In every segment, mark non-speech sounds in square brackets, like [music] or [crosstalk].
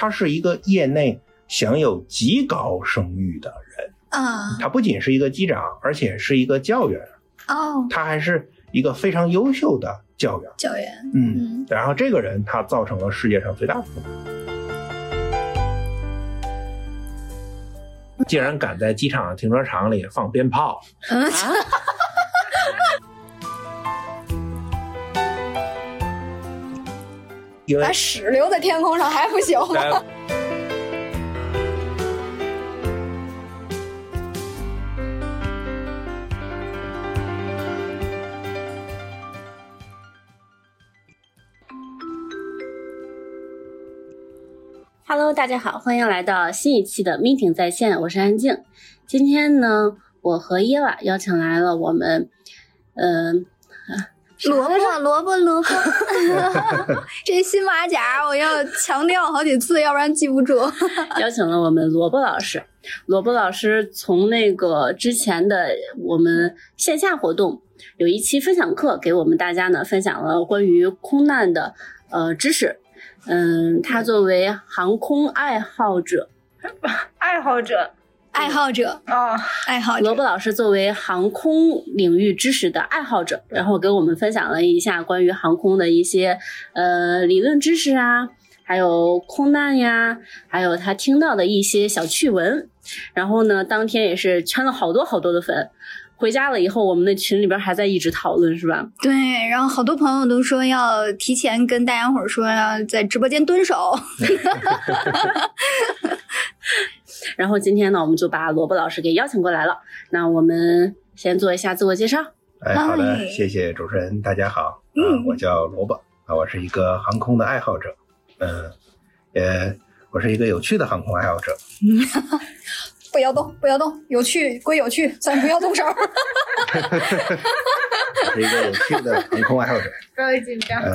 他是一个业内享有极高声誉的人啊。他不仅是一个机长，而且是一个教员。哦，他还是一个非常优秀的教员。教员，嗯，然后这个人他造成了世界上最大的风波。竟然敢在机场停车场里放鞭炮！[laughs] 嗯。把屎留在天空上还不行吗？Hello，大家好，欢迎来到新一期的 Meeting 在线，我是安静。今天呢，我和耶娃邀请来了我们，嗯。萝卜，萝卜，萝卜，[laughs] 这新马甲我要强调好几次，要不然记不住。[laughs] 邀请了我们萝卜老师，萝卜老师从那个之前的我们线下活动有一期分享课，给我们大家呢分享了关于空难的呃知识。嗯，他作为航空爱好者，[laughs] 爱好者。爱好者啊，爱好萝卜老师作为航空领域知识的爱好者，然后给我们分享了一下关于航空的一些呃理论知识啊，还有空难呀，还有他听到的一些小趣闻。然后呢，当天也是圈了好多好多的粉。回家了以后，我们的群里边还在一直讨论，是吧？对，然后好多朋友都说要提前跟大家伙说要在直播间蹲守。[laughs] 然后今天呢，我们就把萝卜老师给邀请过来了。那我们先做一下自我介绍。哎，好的，谢谢主持人。大家好，嗯，我叫萝卜啊，我是一个航空的爱好者。嗯，呃，我是一个有趣的航空爱好者。[laughs] 不要动，不要动，有趣归有趣，咱不要动手。[laughs] 是一个有趣的航空爱好者。[laughs] 不要紧张。呃，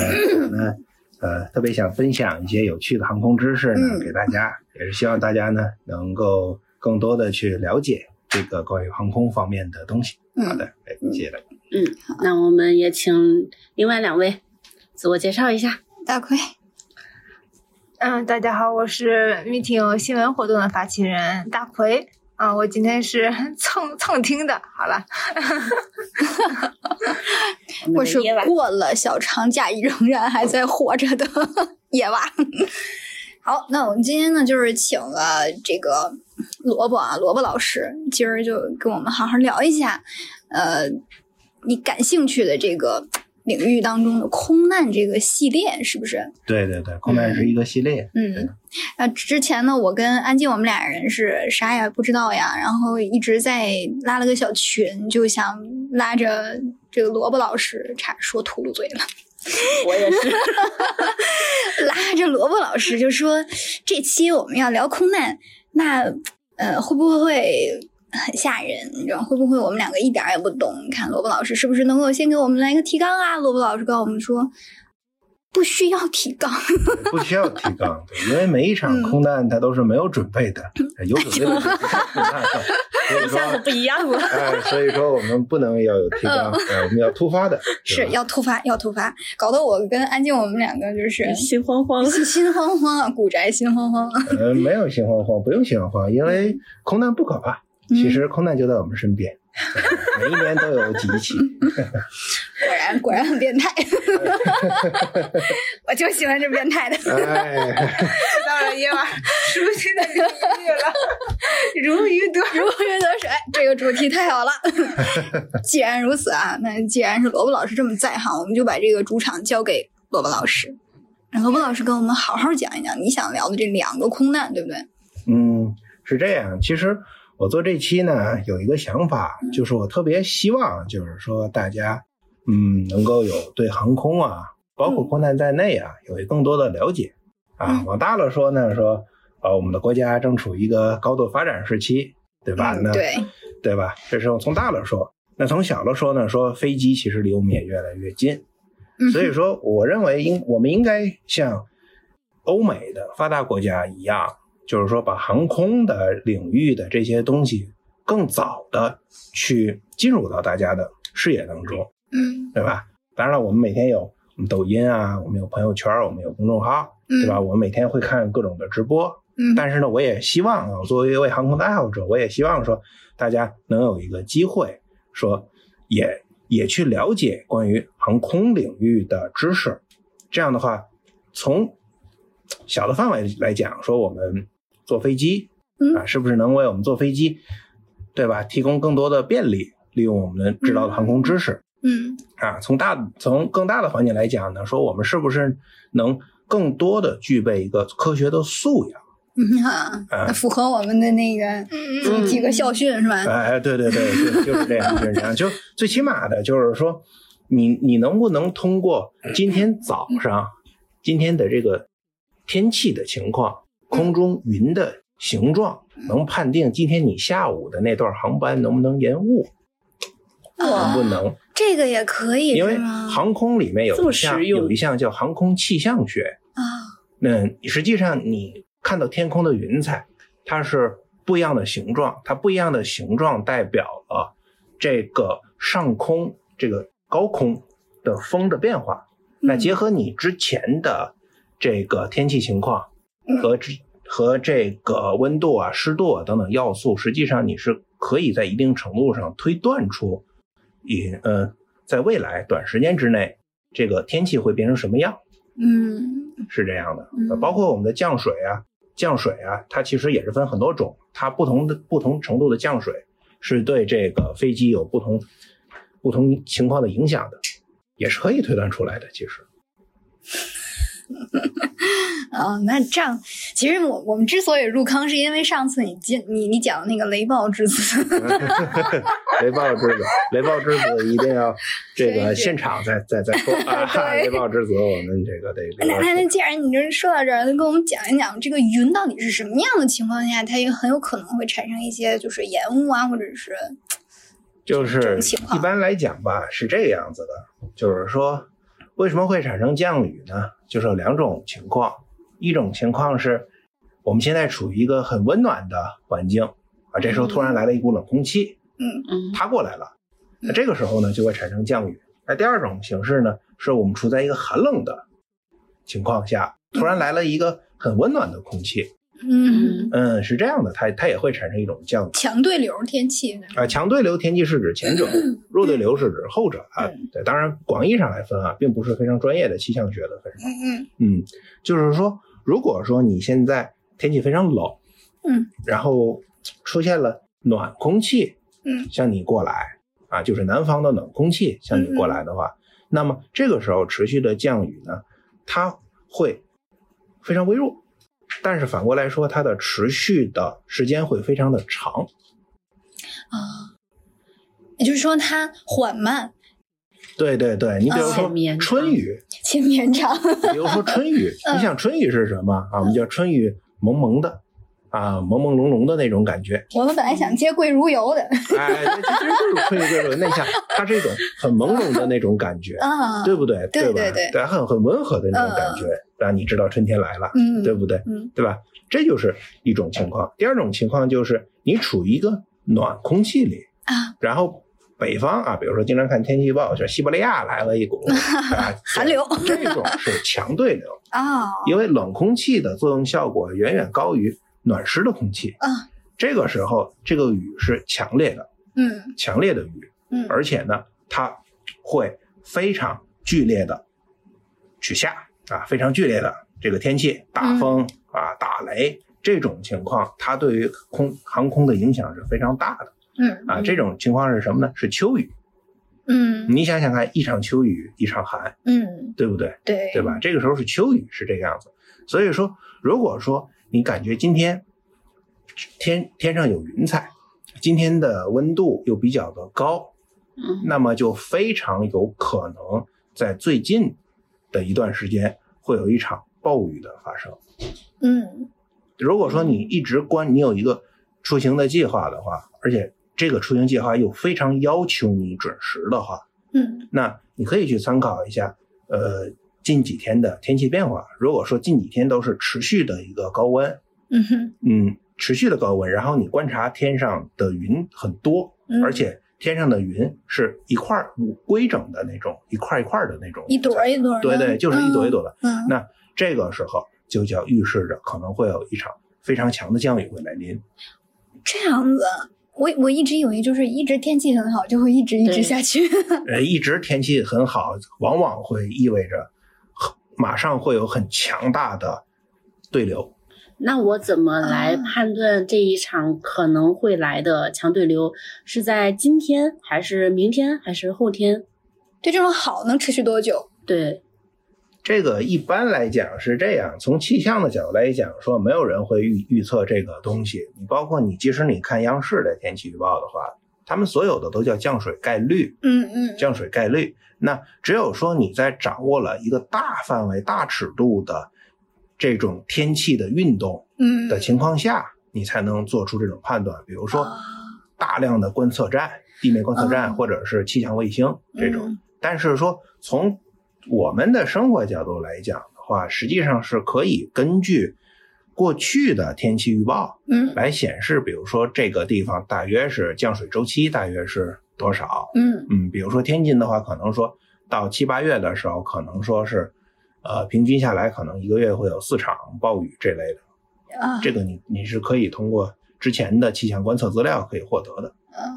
呃，特别想分享一些有趣的航空知识呢，给大家，也是希望大家呢能够更多的去了解这个关于航空方面的东西。好的，哎，谢谢大家。嗯，那我们也请另外两位自我介绍一下。大奎。嗯，大家好，我是 Meeting 新闻活动的发起人大奎。啊，我今天是蹭蹭听的。好了，[laughs] 我是过了小长假仍然还在活着的 [laughs] 野娃。[laughs] 好，那我们今天呢，就是请了这个萝卜啊，萝卜老师，今儿就跟我们好好聊一下，呃，你感兴趣的这个。领域当中的空难这个系列是不是？对对对，空难是一个系列。嗯，那之前呢，我跟安静我们俩人是啥也不知道呀，然后一直在拉了个小群，就想拉着这个萝卜老师，差点说秃噜嘴了。[laughs] 我也是，[laughs] [laughs] 拉着萝卜老师就说这期我们要聊空难，那呃会不会？很吓人，[laughs] 你知道会不会我们两个一点也不懂？你看萝卜老师是不是能够先给我们来个提纲啊？萝卜老师告诉我们说，不需要提纲，不需要提纲，因为每一场空难它都是没有准备的，[laughs] 有准备的空难，一下子不一样了。哎，所以说我们不能要有提纲，我们要突发的，[laughs] 是要突发，要突发，搞得我跟安静我们两个就是心慌慌，心慌慌，古宅心慌慌。呃，没有心慌慌，不用心慌慌，因为空难不可怕。其实空难就在我们身边，每一年都有几起。果然果然很变态，[laughs] 我就喜欢这变态的。到了夜晚，熟悉的领域了，如鱼得如鱼得水，这个主题太好了。[laughs] 既然如此啊，那既然是萝卜老师这么在行，我们就把这个主场交给萝卜老师，让萝卜老师跟我们好好讲一讲你想聊的这两个空难，对不对？嗯，是这样，其实。我做这期呢，有一个想法，就是我特别希望，就是说大家，嗯，能够有对航空啊，包括空难在内啊，有更多的了解啊。往大了说呢，说，呃，我们的国家正处于一个高度发展时期，对吧？那对，对吧？这是从大了说。那从小了说呢，说飞机其实离我们也越来越近，所以说，我认为应我们应该像欧美的发达国家一样。就是说，把航空的领域的这些东西更早的去进入到大家的视野当中，嗯，对吧？当然了，我们每天有我们抖音啊，我们有朋友圈，我们有公众号，对吧？我们每天会看各种的直播，嗯，但是呢，我也希望啊，作为一位航空的爱好者，我也希望说大家能有一个机会，说也也去了解关于航空领域的知识。这样的话，从小的范围来讲，说我们坐飞机啊，是不是能为我们坐飞机，对吧？提供更多的便利，利用我们知道的航空知识。嗯啊，从大从更大的环境来讲呢，说我们是不是能更多的具备一个科学的素养？[laughs] 嗯哈，那符合我们的那个几几个校训是吧？哎，对对对，就就是这样，就是这样。就最起码的就是说，你你能不能通过今天早上今天的这个天气的情况，空中云的形状，能判定今天你下午的那段航班能不能延误？能不能？这个也可以，因为航空里面有一项有一项叫航空气象学啊。那实际上你看到天空的云彩，它是不一样的形状，它不一样的形状代表了这个上空这个高空的风的变化。那结合你之前的这个天气情况和之和这个温度啊、湿度啊等等要素，实际上你是可以在一定程度上推断出。也呃，在未来短时间之内，这个天气会变成什么样？嗯，是这样的。包括我们的降水啊，降水啊，它其实也是分很多种，它不同的不同程度的降水是对这个飞机有不同不同情况的影响的，也是可以推断出来的。其实。[laughs] 啊，那这样，其实我我们之所以入坑，是因为上次你讲你你讲那个雷暴之子，[laughs] 雷暴之子，雷暴之子一定要 [laughs] 这个现场再再再说 [laughs] 啊！雷暴之子，我们这个得。那那既然你这说到这儿，那跟我们讲一讲这个云到底是什么样的情况下，它也很有可能会产生一些就是延误啊，或者是就是一般来讲吧，是这个样子的，就是说为什么会产生降雨呢？就是有两种情况。一种情况是，我们现在处于一个很温暖的环境啊，这时候突然来了一股冷空气，嗯嗯，它过来了，那这个时候呢就会产生降雨。那第二种形式呢，是我们处在一个寒冷的情况下，突然来了一个很温暖的空气，嗯嗯，是这样的，它它也会产生一种降雨。强对流天气啊，强对流天气是指前者，弱对流是指后者啊。对，当然广义上来分啊，并不是非常专业的气象学的分。嗯嗯嗯，就是说。如果说你现在天气非常冷，嗯，然后出现了暖空气，嗯，向你过来啊，就是南方的冷空气向你过来的话，那么这个时候持续的降雨呢，它会非常微弱，但是反过来说，它的持续的时间会非常的长，啊，也就是说它缓慢。对对对，你比如说春雨，且绵长。[laughs] 比如说春雨，[laughs] 你想春雨是什么啊？我们叫春雨蒙蒙的，啊，朦朦胧胧的那种感觉。我们本来想接贵如油的，哎，其实就是春雨贵如油。那像它是一种很朦胧的那种感觉，[laughs] 啊，对不对？对对对，很很温和的那种感觉，让你知道春天来了，嗯，对不对？嗯，对吧？这就是一种情况。第二种情况就是你处于一个暖空气里啊，然后。北方啊，比如说经常看天气预报，就西伯利亚来了一股 [laughs] 寒流，这种是强对流啊，[laughs] 因为冷空气的作用效果远远高于暖湿的空气啊。这个时候，这个雨是强烈的，嗯，强烈的雨，嗯，而且呢，它会非常剧烈的去下啊，非常剧烈的这个天气，大风啊，打雷这种情况，它对于空航空的影响是非常大的。嗯啊，这种情况是什么呢？是秋雨。嗯，你想想看，一场秋雨一场寒，嗯，对不对？对，对吧？这个时候是秋雨，是这个样子。所以说，如果说你感觉今天天天上有云彩，今天的温度又比较的高，嗯，那么就非常有可能在最近的一段时间会有一场暴雨的发生。嗯，如果说你一直关，你有一个出行的计划的话，而且这个出行计划又非常要求你准时的话，嗯，那你可以去参考一下，呃，近几天的天气变化。如果说近几天都是持续的一个高温，嗯哼，嗯，持续的高温，然后你观察天上的云很多，嗯。而且天上的云是一块儿规整的那种，一块一块的那种，一朵一朵的，对对，就是一朵一朵的。嗯，那这个时候就叫预示着可能会有一场非常强的降雨会来临。这样子，我我一直以为就是一直天气很好，就会一直一直下去。[laughs] 呃，一直天气很好，往往会意味着马上会有很强大的对流。那我怎么来判断这一场可能会来的强对流是在今天，还是明天，还是后天？对，这种好能持续多久？对，这个一般来讲是这样。从气象的角度来讲，说没有人会预预测这个东西。你包括你，即使你看央视的天气预报的话，他们所有的都叫降水概率。嗯嗯，降水概率。那只有说你在掌握了一个大范围、大尺度的。这种天气的运动，嗯的情况下，你才能做出这种判断。比如说，大量的观测站、地面观测站或者是气象卫星这种。但是说从我们的生活角度来讲的话，实际上是可以根据过去的天气预报，嗯，来显示，比如说这个地方大约是降水周期大约是多少，嗯嗯，比如说天津的话，可能说到七八月的时候，可能说是。呃，平均下来可能一个月会有四场暴雨这类的，啊，这个你你是可以通过之前的气象观测资料可以获得的，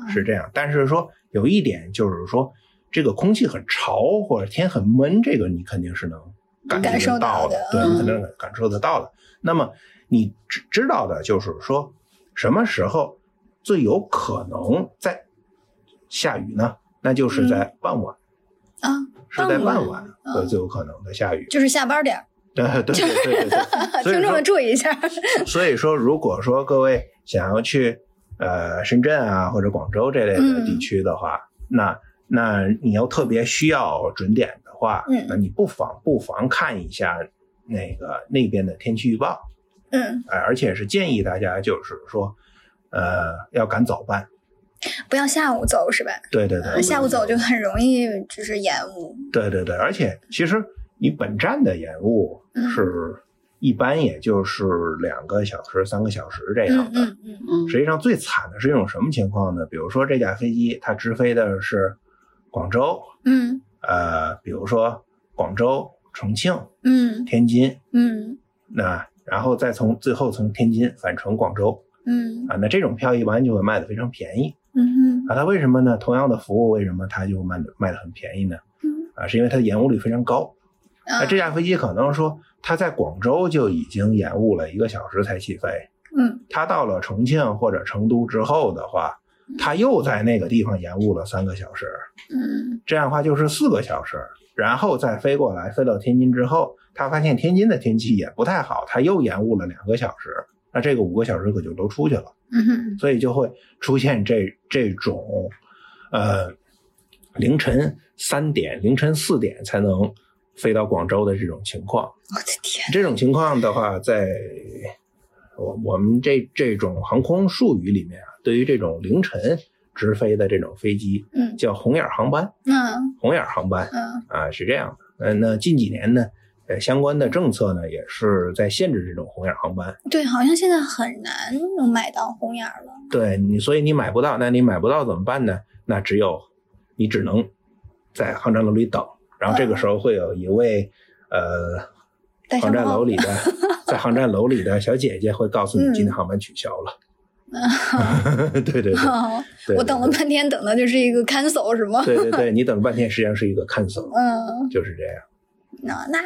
是这样。但是说有一点就是说，这个空气很潮或者天很闷，这个你肯定是能感受到的，对，你肯定感受得到的。那么你知知道的就是说，什么时候最有可能在下雨呢？那就是在傍晚啊。是在傍晚会最有可能的下雨，就是下班点对对对对对，[laughs] 听众们注意一下。所以说，如果说各位想要去呃深圳啊或者广州这类的地区的话，那那你要特别需要准点的话，嗯那你不妨不妨看一下那个那边的天气预报。嗯，哎，而且是建议大家就是说，呃，要赶早班。不要下午走是吧？对对对，下午走就很容易就是延误。对对对，而且其实你本站的延误是一般也就是两个小时、三个小时这样的。嗯嗯嗯。实际上最惨的是一种什么情况呢？比如说这架飞机它直飞的是广州，嗯，呃，比如说广州、重庆，嗯，天津，嗯，那然后再从最后从天津返程广州，嗯，啊，那这种票一般就会卖的非常便宜。嗯哼，啊，它为什么呢？同样的服务，为什么它就卖的卖的很便宜呢？嗯，啊，是因为它的延误率非常高。那这架飞机可能说，它在广州就已经延误了一个小时才起飞。嗯，它到了重庆或者成都之后的话，它又在那个地方延误了三个小时。嗯，这样的话就是四个小时，然后再飞过来，飞到天津之后，他发现天津的天气也不太好，他又延误了两个小时。那这个五个小时可就都出去了。嗯哼，所以就会出现这这种，呃，凌晨三点、凌晨四点才能飞到广州的这种情况。我的天！这种情况的话，在我我们这这种航空术语里面啊，对于这种凌晨直飞的这种飞机，嗯，叫红眼航班。嗯，红眼航班，嗯啊，是这样的。嗯，那近几年呢？呃，相关的政策呢，也是在限制这种红眼航班。对，好像现在很难能买到红眼了。对你，所以你买不到，那你买不到怎么办呢？那只有你只能在航站楼里等，然后这个时候会有一位呃航站楼里的 [laughs] 在航站楼里的小姐姐会告诉你今天航班取消了。[laughs] 对对对，我等了半天，等的就是一个 cancel 是吗？对对对，你等了半天，实际上是一个 cancel。嗯，就是这样。那那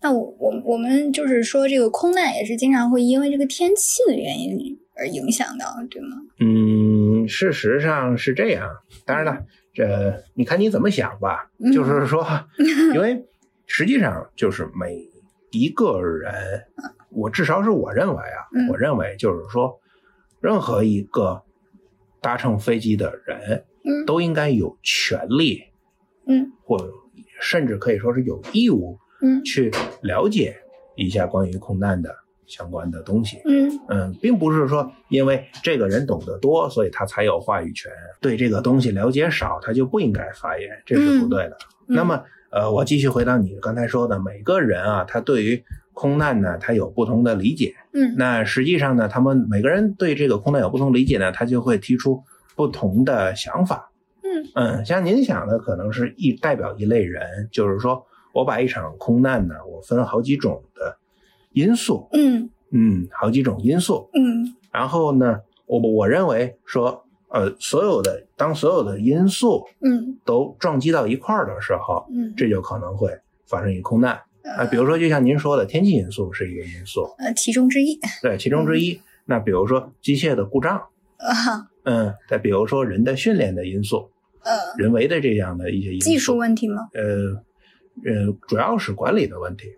那我我我们就是说，这个空难也是经常会因为这个天气的原因而影响到，对吗？嗯，事实上是这样。当然了，这你看你怎么想吧。就是说，[laughs] 因为实际上就是每一个人，我至少是我认为啊，我认为就是说，任何一个搭乘飞机的人，都应该有权利，嗯，或。甚至可以说是有义务，嗯，去了解一下关于空难的相关的东西，嗯。嗯，并不是说因为这个人懂得多，所以他才有话语权；对这个东西了解少，他就不应该发言，这是不对的。那么，呃，我继续回到你刚才说的，每个人啊，他对于空难呢，他有不同的理解，嗯，那实际上呢，他们每个人对这个空难有不同理解呢，他就会提出不同的想法。嗯，像您想的，可能是一代表一类人，就是说我把一场空难呢，我分好几种的因素，嗯。嗯，好几种因素。嗯。然后呢，我我认为说，呃，所有的当所有的因素嗯。都撞击到一块儿的时候，嗯，这就可能会发生一空难啊、比如说，就像您说的，天气因素是一个因素，呃其中之一对，其中之一。那比如说机械的故障，啊嗯，再比如说人的训练的因素，呃人为的这样的一些因素，技术问题吗？呃呃，主要是管理的问题。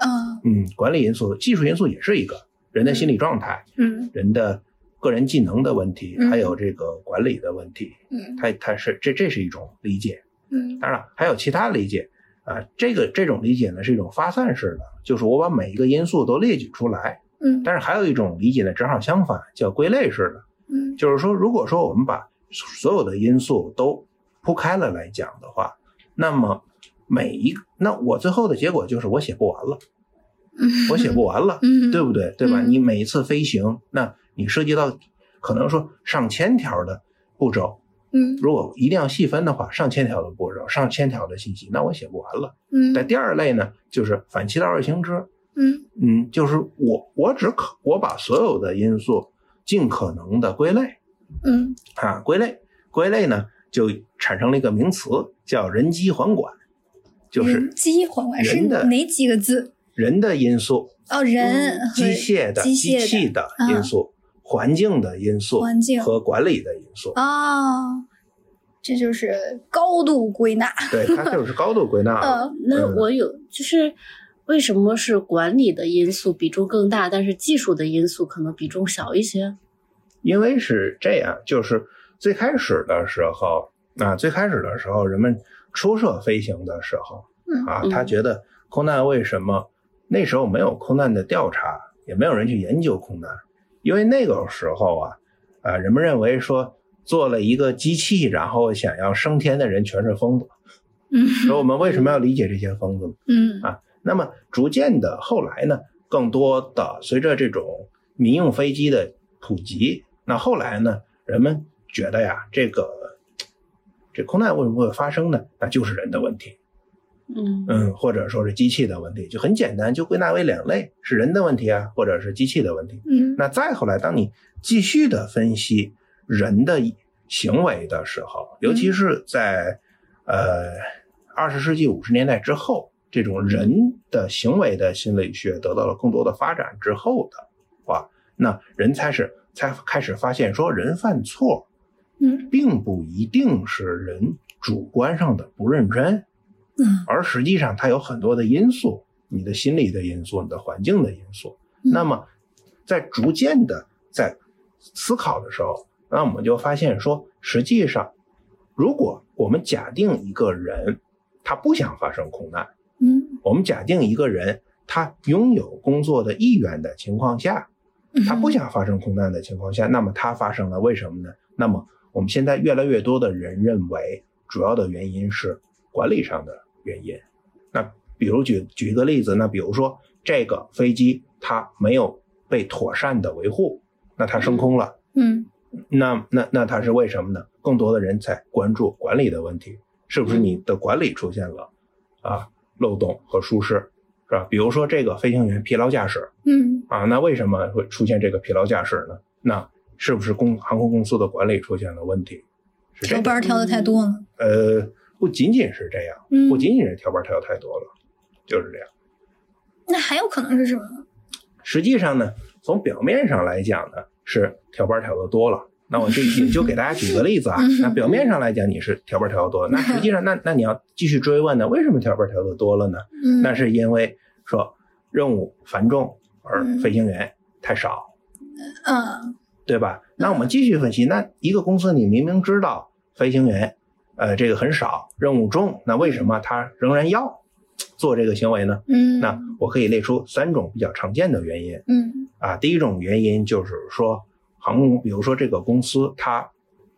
啊嗯，管理因素、技术因素也是一个人的心理状态、嗯人的个人技能的问题，嗯还有这个管理的问题。嗯它它是这这是一种理解。嗯当然还有其他理解啊，这个这种理解呢是一种发散式的，就是我把每一个因素都列举出来。嗯但是还有一种理解呢，正好相反，叫归类式的，嗯就是说，如果说我们把所有的因素都铺开了来讲的话，那么每一个，那我最后的结果就是我写不完了，[laughs] 嗯，我写不完了，嗯对不对？对吧？嗯你每一次飞行，那你涉及到可能说上千条的步骤，嗯。如果一定要细分的话，上千条的步骤，上千条的信息，那我写不完了。嗯。但第二类呢，就是反其道而行之，嗯。嗯，就是我我只可我把所有的因素尽可能的归类。嗯。啊，归类归类呢，就产生了一个名词叫人机环管，就是人机环管是哪几个字？人的因素、哦，人和机械的、机械器的嗯因素、环境的因素、环境和管理的因素。啊，这就是高度归纳。对，它就是高度归纳了。[laughs] 嗯那嗯我有就是为什么是管理的因素比重更大，但是技术的因素可能比重小一些？因为是这样，就是最开始的时候啊，最开始的时候，人们初涉飞行的时候嗯啊，嗯他觉得空难为什么那时候没有空难的调查，也没有人去研究空难，因为那个时候啊，啊，人们认为说做了一个机器，然后想要升天的人全是疯子。嗯说我们为什么要理解这些疯子？嗯啊那么逐渐的，后来呢，更多的随着这种民用飞机的普及，那后来呢，人们觉得呀，这个这空难为什么会发生呢？那就是人的问题，嗯。嗯，或者说是机器的问题，就很简单，就归纳为两类，是人的问题啊，或者是机器的问题。嗯。那再后来，当你继续的分析人的行为的时候，尤其是在呃二十世纪五十年代之后，这种人的行为的心理学得到了更多的发展之后的话，那人才是才开始发现说，人犯错嗯。并不一定是人主观上的不认真，嗯而实际上它有很多的因素，你的心理的因素，你的环境的因素。嗯那么，在逐渐的在思考的时候，那我们就发现说，实际上，如果我们假定一个人他不想发生空难，嗯我们假定一个人他拥有工作的意愿的情况下，嗯，他不想发生空难的情况下，那么他发生了，为什么呢？那么我们现在越来越多的人认为，主要的原因是管理上的原因。那比如举举一个例子，那比如说这个飞机它没有被妥善的维护，那它升空了，嗯那那那它是为什么呢？更多的人在关注管理的问题，是不是你的管理出现了啊漏洞和疏失，是吧？比如说这个飞行员疲劳驾驶，嗯啊，那为什么会出现这个疲劳驾驶呢？那是不是公航空公司的管理出现了问题？是这个，调班儿调的太多了。呃，不仅仅是这样，嗯不仅仅是调班调太多了，就是这样。那还有可能是什么呢？实际上呢，从表面上来讲呢，是调班调的多了。那我就也就给大家举个例子啊嗯，那表面上来讲你是调班调的多了，那实际上那那你要继续追问呢，为什么调班调的多了呢？嗯，那是因为说任务繁重而嗯飞行员太少。嗯对吧？那我们继续分析，那一个公司你明明知道飞行员，呃，这个很少，任务重，那为什么他仍然要做这个行为呢？嗯，那我可以列出三种比较常见的原因嗯啊。第一种原因就是说，航空，比如说这个公司它，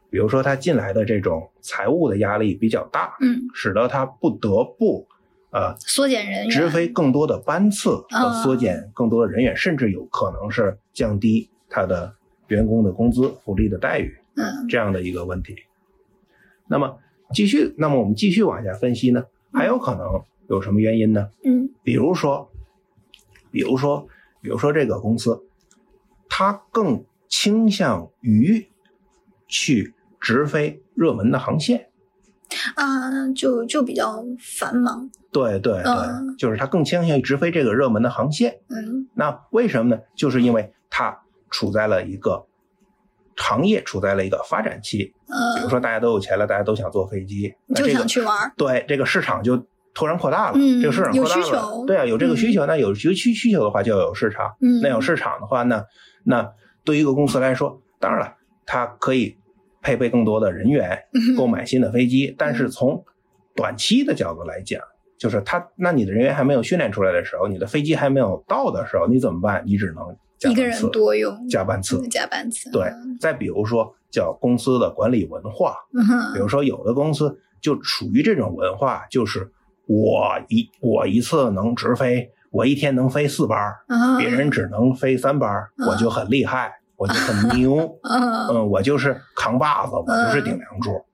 比如说它进来的这种财务的压力比较大，嗯，使得它不得不呃缩减人员，直飞更多的班次啊和缩减更多的人员，甚至有可能是降低它的员工的工资、福利的待遇嗯这样的一个问题。那么继续，那么我们继续往下分析呢，还有可能有什么原因呢？嗯比如说，比如说，比如说这个公司，它更倾向于去直飞热门的航线。啊，就就比较繁忙。对对对，嗯就是它更倾向于直飞这个热门的航线。嗯那为什么呢？就是因为它处在了一个行业处在了一个发展期。比如呃，说，大家都有钱了，大家都想坐飞机，那就这个想去玩儿。对这个市场就突然扩大了。嗯这个市场有扩大了，需求对啊，有这个嗯需求，那有需需需求的话，就要有市场。嗯，那有市场的话呢，那对于一个公司来说，当然了，它可以配备更多的人员，嗯购买新的飞机。但是从短期的角度来讲，就是它，那你的人员还没有训练出来的时候，你的飞机还没有到的时候，你怎么办？你只能加一个人，多用，加班次。加班次。对，再比如说叫公司的管理文化，嗯，比如说有的公司就属于这种文化，就是我一我一次能直飞，我一天能飞四班别人只能飞三班我就很厉害，我就很牛，[laughs] 嗯嗯，我就是扛把子，我就是顶梁柱，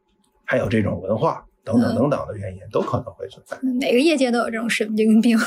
还有这种文化等等嗯等等的原因都可能会存在。哪个业界都有这种神经病。[laughs] [laughs]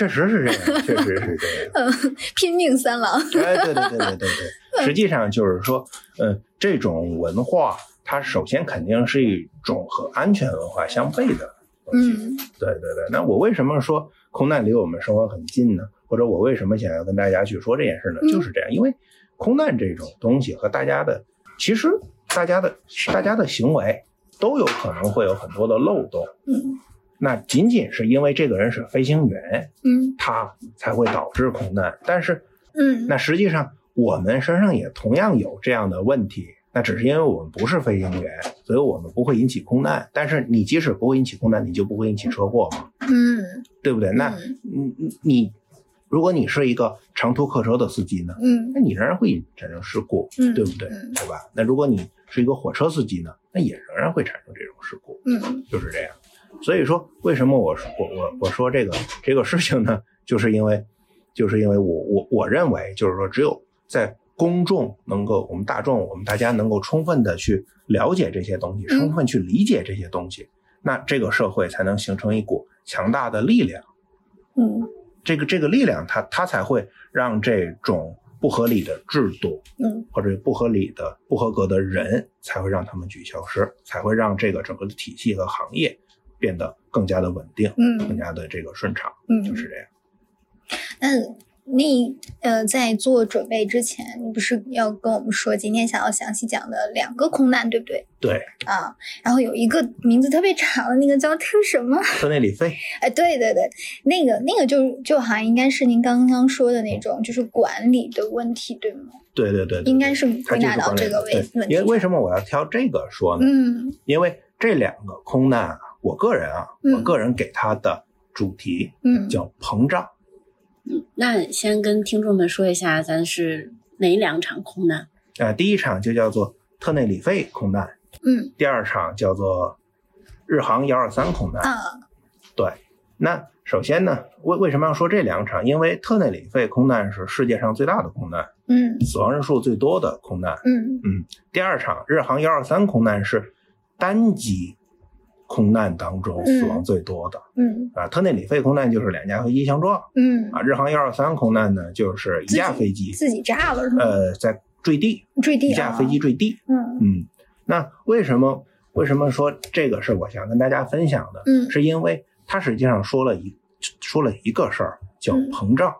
确实是这样，确实是这样。[laughs] 嗯，拼命三郎。哎，对对对对对对，[laughs] 实际上就是说，嗯，这种文化，它首先肯定是一种和安全文化相悖的东西。嗯对对对，那我为什么说空难离我们生活很近呢？或者我为什么想要跟大家去说这件事呢？嗯就是这样，因为空难这种东西和大家的，其实大家的大家的行为都有可能会有很多的漏洞。嗯那仅仅是因为这个人是飞行员，嗯他才会导致空难。但是嗯，那实际上我们身上也同样有这样的问题，那只是因为我们不是飞行员，所以我们不会引起空难。但是你即使不会引起空难，你就不会引起车祸嘛，嗯对不对？那嗯你你你，如果你是一个长途客车的司机呢，嗯那你仍然会产生事故，嗯对不对？嗯对吧？那如果你是一个火车司机呢，那也仍然会产生这种事故，嗯就是这样。所以说，为什么我说我我我说这个这个事情呢？就是因为，就是因为我我我认为，就是说，只有在公众能够，我们大众，我们大家能够充分的去了解这些东西，嗯充分去理解这些东西，那这个社会才能形成一股强大的力量。嗯这个这个力量它，它才会让这种不合理的制度嗯或者不合理的、不合格的人，才会让他们去消失，才会让这个整个的体系和行业变得更加的稳定，嗯更嗯加的这个顺畅，嗯，就是这样。那你呃，在做准备之前，你不是要跟我们说今天想要详细讲的两个空难，对不对？对，啊，然后有一个名字特别长的那个叫特什么？特内里费，哎，对对对，那个那个就就好像应该是您刚刚说的那种，就是管理的问题，对吗？对对对对应该是它就是归纳到这个问题。因为为什么我要挑这个说呢？嗯因为这两个空难啊，我个人啊，嗯我个人给它的主题嗯叫膨胀。嗯那先跟听众们说一下，咱是哪两场空难？啊、第一场就叫做特内里费空难，嗯第二场叫做日航幺二三空难。啊对，那首先呢，为为什么要说这两场？因为特内里费空难是世界上最大的空难，嗯死亡人数最多的空难。嗯第二场日航幺二三空难是单机空难当中死亡最多的、嗯啊。特内里费空难就是两架飞机相撞嗯，啊，日航幺二三空难呢就是一架飞机自己炸了是吗？呃在坠地，坠地啊一架飞机坠地。嗯嗯，那为什么为什么说这个是我想跟大家分享的？嗯是因为它实际上说了一说了一个事儿，叫嗯膨胀。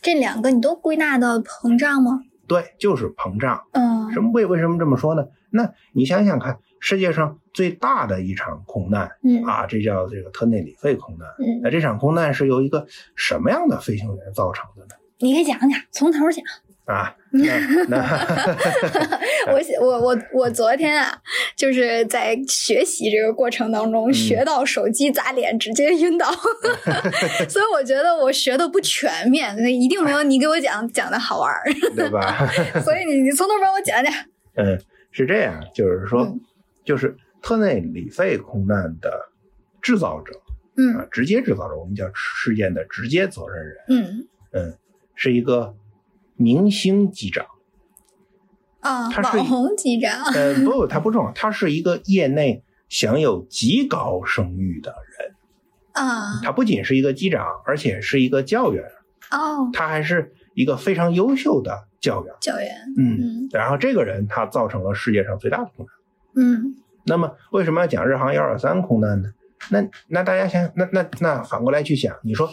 这两个你都归纳到膨胀吗？对，就是膨胀。嗯什么为为什么这么说呢？那你想想看，世界上最大的一场空难嗯啊，这叫这个特内里费空难。嗯，那这场空难是由一个什么样的飞行员造成的呢？你给讲讲，从头讲。啊，[laughs] 那那 [laughs] 我我我我昨天啊，就是在学习这个过程当中，嗯学到手机砸脸直接晕倒，[laughs] 所以我觉得我学的不全面，所以一定没有你给我讲讲的好玩儿。对吧？所以你你从头帮我讲讲。嗯，是这样，就是说，嗯就是特内里费空难的制造者嗯啊，直接制造者，我们叫事件的直接责任人，嗯嗯，是一个明星机长。啊，他是网红机长。呃，不，他不重要，他是一个业内享有极高声誉的人。啊，他不仅是一个机长，而且是一个教员，哦，他还是一个非常优秀的教员。教员，嗯，嗯然后这个人他造成了世界上最大的空难。嗯那么为什么要讲日航幺二三空难呢？那那大家想，那那那反过来去想，你说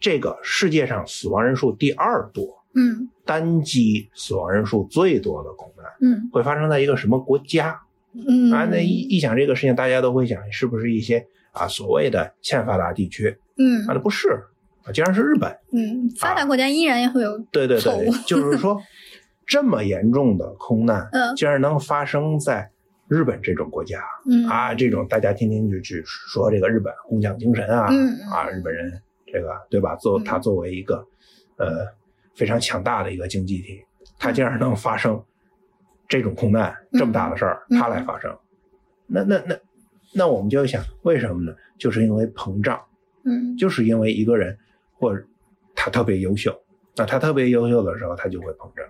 这个世界上死亡人数第二多、嗯单机死亡人数最多的空难，嗯会发生在一个什么国家嗯啊？那一一想这个事情，大家都会想，是不是一些啊所谓的欠发达地区嗯啊？那不是啊，竟然是日本。嗯，发达国家依然也会有，对对，对就是说这么严重的空难，[laughs] 嗯竟然能发生在日本这种国家。嗯啊，这种大家天天就去说这个日本工匠精神啊，啊，日本人这个对吧？作嗯他作为一个呃非常强大的一个经济体，他竟然能发生这种空难这么大的事儿，嗯他来发生，那那那那我们就想为什么呢？就是因为膨胀，嗯就是因为一个人或者他特别优秀，那他特别优秀的时候，他就会膨胀。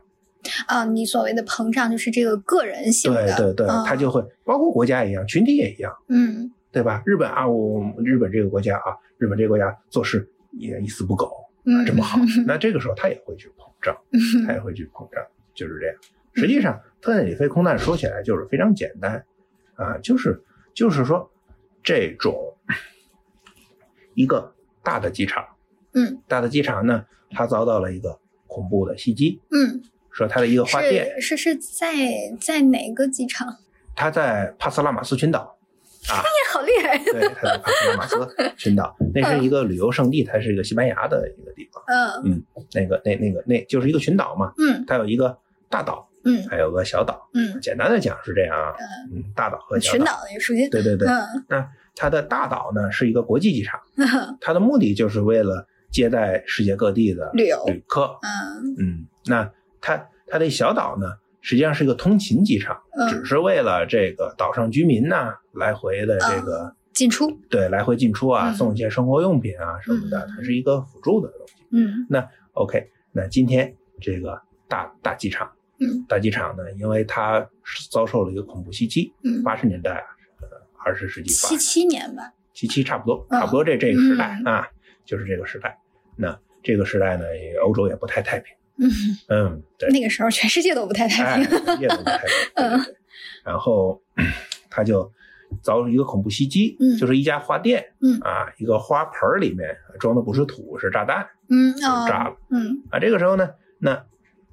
啊，你所谓的膨胀就是这个个人性的，对对对，啊他就会包括国家也一样，群体也一样。嗯对吧？日本啊，我日本这个国家啊，日本这个国家做事也一丝不苟，嗯这么好，[laughs] 那这个时候他也会去膨胀，[laughs] 他也会去膨胀，就是这样。实际上，特内里费空难说起来就是非常简单啊，就是就是说这种一个大的机场，嗯大的机场呢，它遭到了一个恐怖的袭击，嗯，说它的一个花店，是是是在在哪个机场？它在帕斯拉马斯群岛。啊，好厉害，对，它在帕斯拉马斯 [laughs] 群岛，那是一个旅游胜地，它是一个西班牙的一个地方。嗯那个那那个那就是一个群岛嘛，嗯它有一个大岛，嗯还有个小岛。嗯，简单的讲是这样啊，嗯，大岛和小群岛的也属于，对对对，嗯那它的大岛呢是一个国际机场，它的目的就是为了接待世界各地的旅游旅客。嗯嗯，那它它的小岛呢，实际上是一个通勤机场，嗯只是为了这个岛上居民呐来回的这个进出，对来回进出啊，嗯送一些生活用品啊什么的，嗯它是一个辅助的东西。嗯那 OK，那今天这个大大机场，嗯大机场呢，因为它遭受了一个恐怖袭击，嗯，八十年代啊，呃，二十世纪八七七年吧，七七差不多，嗯差不多这这个时代嗯啊，就是这个时代。那这个时代呢，也欧洲也不太太平，嗯，[laughs] 嗯，对，那个时候全世界都不太太哎，平，世界都不太平，[laughs] 对对对。然后 [clears throat] 他就遭受一个恐怖袭击，嗯。就是一家花店，嗯。啊，一个花盆儿里面装的不是土，是炸弹。嗯就炸了。哦，嗯。啊，这个时候呢，那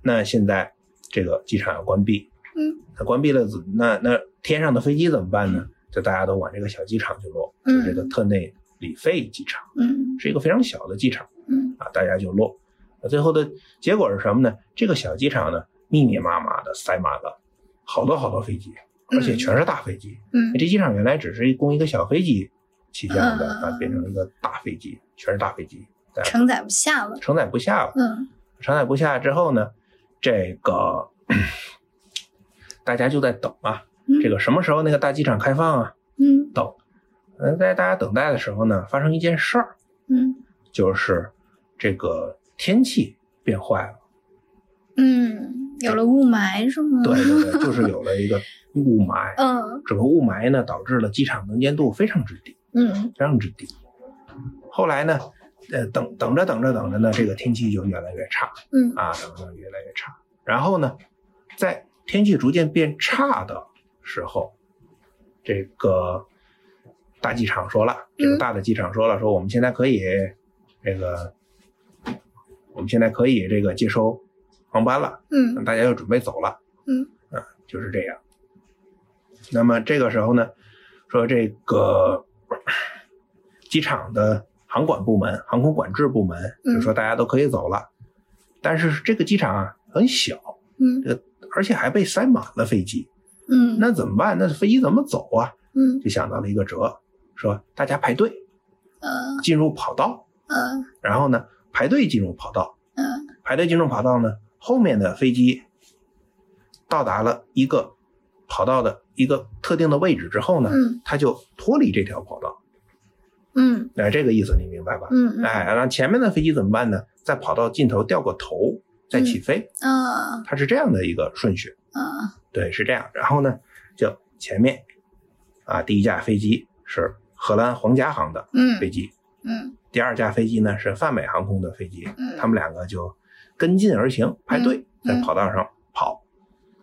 那现在这个机场要关闭，嗯，那关闭了那那天上的飞机怎么办呢？就大家都往这个小机场去落，就嗯。这个特内里费机场，嗯。是一个非常小的机场嗯。啊，大家就落。那最后的结果是什么呢？这个小机场呢，密密麻麻的塞满了好多好多飞机，而且全是大飞机。嗯这机场原来只是供一个小飞机起降的嗯啊，变成一个大飞机，全是大飞机，承载不下了，承载不下了。嗯承载不下之后呢，这个大家就在等啊，嗯这个什么时候那个大机场开放啊？嗯等。嗯，在大家等待的时候呢，发生一件事儿，嗯就是这个天气变坏了。嗯，有了雾霾是吗？对对对，就是有了一个雾霾。[laughs] 嗯整个雾霾呢，导致了机场能见度非常之低，嗯非常之低。后来呢，呃，等等着等着等着呢，这个天气就越来越差。嗯啊，等等越来越差。然后呢，在天气逐渐变差的时候，这个大机场说了，这个嗯大的机场说了，说我们现在可以这个，我们现在可以这个接收航班了，嗯大家要准备走了。嗯啊，就是这样。那么这个时候呢，说这个机场的航管部门、航空管制部门嗯就说大家都可以走了，但是这个机场啊很小，嗯这个而且还被塞满了飞机，嗯那怎么办？那飞机怎么走啊？嗯就想到了一个辙，说大家排队嗯进入跑道，嗯然后呢排队进入跑道，嗯。排队进入跑道呢，后面的飞机到达了一个跑道的一个特定的位置之后呢，嗯。它就脱离这条跑道。嗯。哎，这个意思你明白吧？嗯。哎，然后前面的飞机怎么办呢？在跑道尽头掉个头再起飞，嗯。它是这样的一个顺序。嗯。对，是这样。然后呢，就前面啊，第一架飞机是荷兰皇家航的嗯。飞机，嗯第二架飞机呢是泛美航空的飞机，嗯。他们两个就跟进而行，排队嗯在跑道上跑，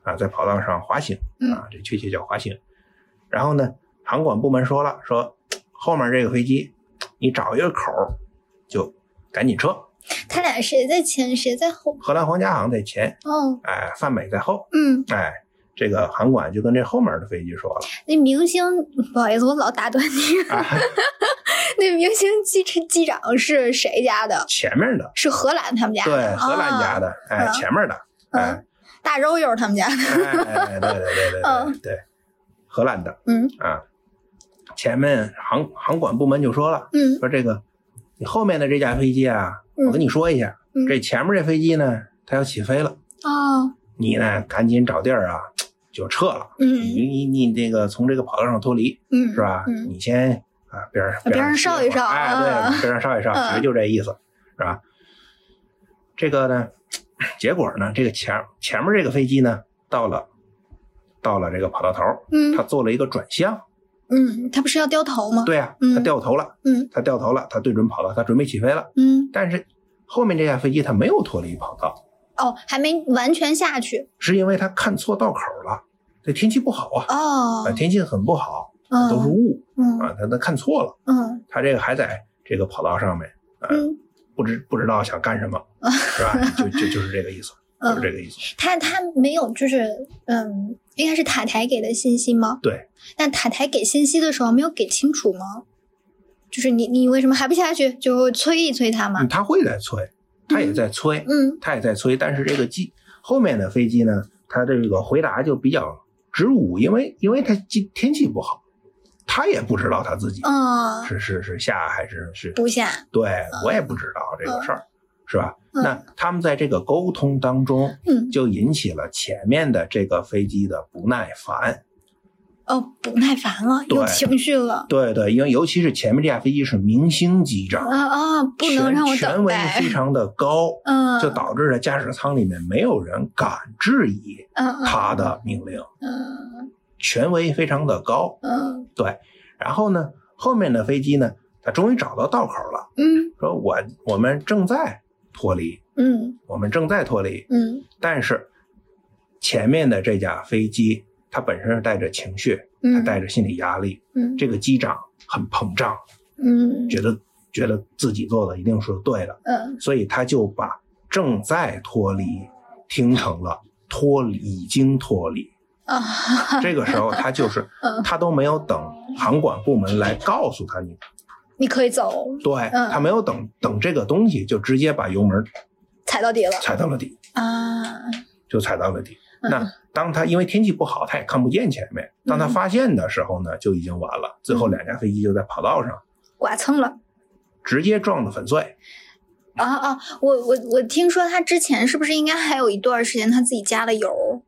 啊，在跑道上滑行嗯。啊，这确切叫滑行。然后呢，航管部门说了，说后面这个飞机你找一个口就赶紧撤，他俩谁在前谁在后？荷兰皇家航在前，哦，哎，泛美在后，嗯，哎，这个航管就跟这后面的飞机说了，那明星不好意思，我老打断你。[laughs] [laughs] 啊，那明星机机长是谁家的？前面的，是荷兰他们家的。对，荷兰家的。的，哎，嗯前面的，哎嗯，大肉友他们家的。哎，对对对对 [laughs] 嗯对对，荷兰的嗯啊，前面航航管部门就说了，嗯说这个你后面的这架飞机啊，嗯我跟你说一下，嗯这前面这飞机呢，它要起飞了，哦你呢赶紧找地儿啊就撤了，嗯你你你这个从这个跑道上脱离嗯是吧？嗯你先啊边上边上上烧一烧哎，啊对，边上烧一烧，嗯其实就这意思，是吧？这个呢，结果呢，这个前前面这个飞机呢，到了到了这个跑道头，嗯它做了一个转向，嗯，他不是要掉头吗？对呀、嗯它掉头了，嗯它掉头了，它对准跑道，它准备起飞了，嗯但是后面这架飞机它没有脱离跑道，哦，还没完全下去是因为它看错道口了，这天气不好啊，哦啊，天气很不好，嗯都是雾嗯啊，他他看错了，嗯他这个还在这个跑道上面，呃，嗯不知不知道想干什么，[laughs] 是吧？就就就是这个意思，就是这个意思。他他没有就是嗯，应该是塔台给的信息吗？对，那塔台给信息的时候没有给清楚吗？就是你你为什么还不下去？就催一催他嘛嗯，。他会在催，他也在催，嗯他也在催，但是这个机后面的飞机呢，他这个回答就比较支吾，因为因为他天天气不好，他也不知道他自己嗯，是是是下还是是，不下。对我也不知道这个事儿，是吧？嗯那他们在这个沟通当中，嗯就引起了前面的这个飞机的不耐烦。哦，不耐烦了，有情绪了。对对，因为尤其是前面这架飞机是明星机长，啊啊！不能让我权权威。非常的高，嗯，就导致了驾驶舱里面没有人敢质疑他的命令，嗯权威非常的高。嗯。对，然后呢，后面的飞机呢，他终于找到道口了，嗯。说我我们正在脱离，嗯。我们正在脱离，嗯。但是前面的这架飞机，它本身是带着情绪，它嗯带着心理压力，嗯。这个机长很膨胀，嗯。觉得觉得自己做的一定是对的，嗯。所以他就把正在脱离听成了脱离已经脱离。啊，[laughs] 这个时候他就是嗯他都没有等航管部门来告诉他你你可以走，对嗯他没有等等这个东西，就直接把油门踩到底了踩到了底，啊。就踩到了底。嗯那当他因为天气不好，他也看不见前面。当他嗯发现的时候呢，就已经晚了。最后两架飞机就在跑道上剐蹭了直接撞得粉碎。啊啊！我我我听说他之前是不是应该还有一段时间他自己加了油？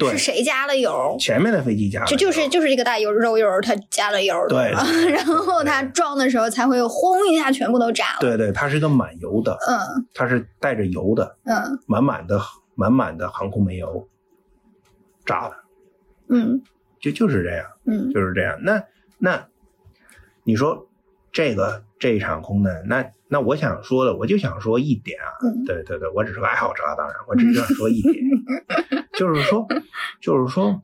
对。是，谁加了油？前面的飞机加了就就是就是这个大油肉油，它加了油，对 [laughs] 然后它撞的时候才会轰一下，全部都炸了。对对，它是一个满油的，嗯。它是带着油的，嗯。满满的满满的航空煤油炸了，嗯。就就是这样，嗯。就是这样。那那你说这个这一场空难，那那我想说的，我就想说一点啊，嗯。对对对，我只是个爱好者啊，当然，我只是想说一点，[laughs] 就是说，[laughs] 就是说，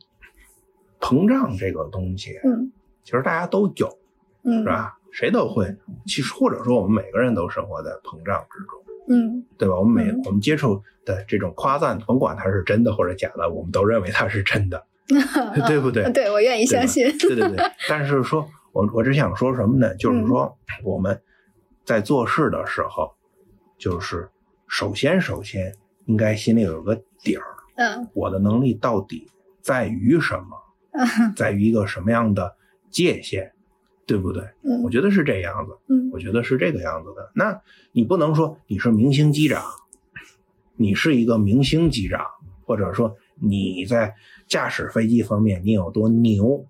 膨胀这个东西，嗯其实大家都有，嗯，是？吧？谁都会，其实或者说我们每个人都生活在膨胀之中。嗯对吧？我们每嗯我们接触的这种夸赞，甭管它是真的或者假的，我们都认为它是真的，[laughs] 对不对嗯对，我愿意相信。对对对。[laughs] 但是说我我只想说什么呢？就是说我们在做事的时候，就是首先首先应该心里有个底儿，嗯我的能力到底在于什么，嗯在于一个什么样的界限，对不对？我嗯觉得是这样子。嗯我觉得是这个样子的。那你不能说你是明星机长，你是一个明星机长，或者说你在驾驶飞机方面你有多牛，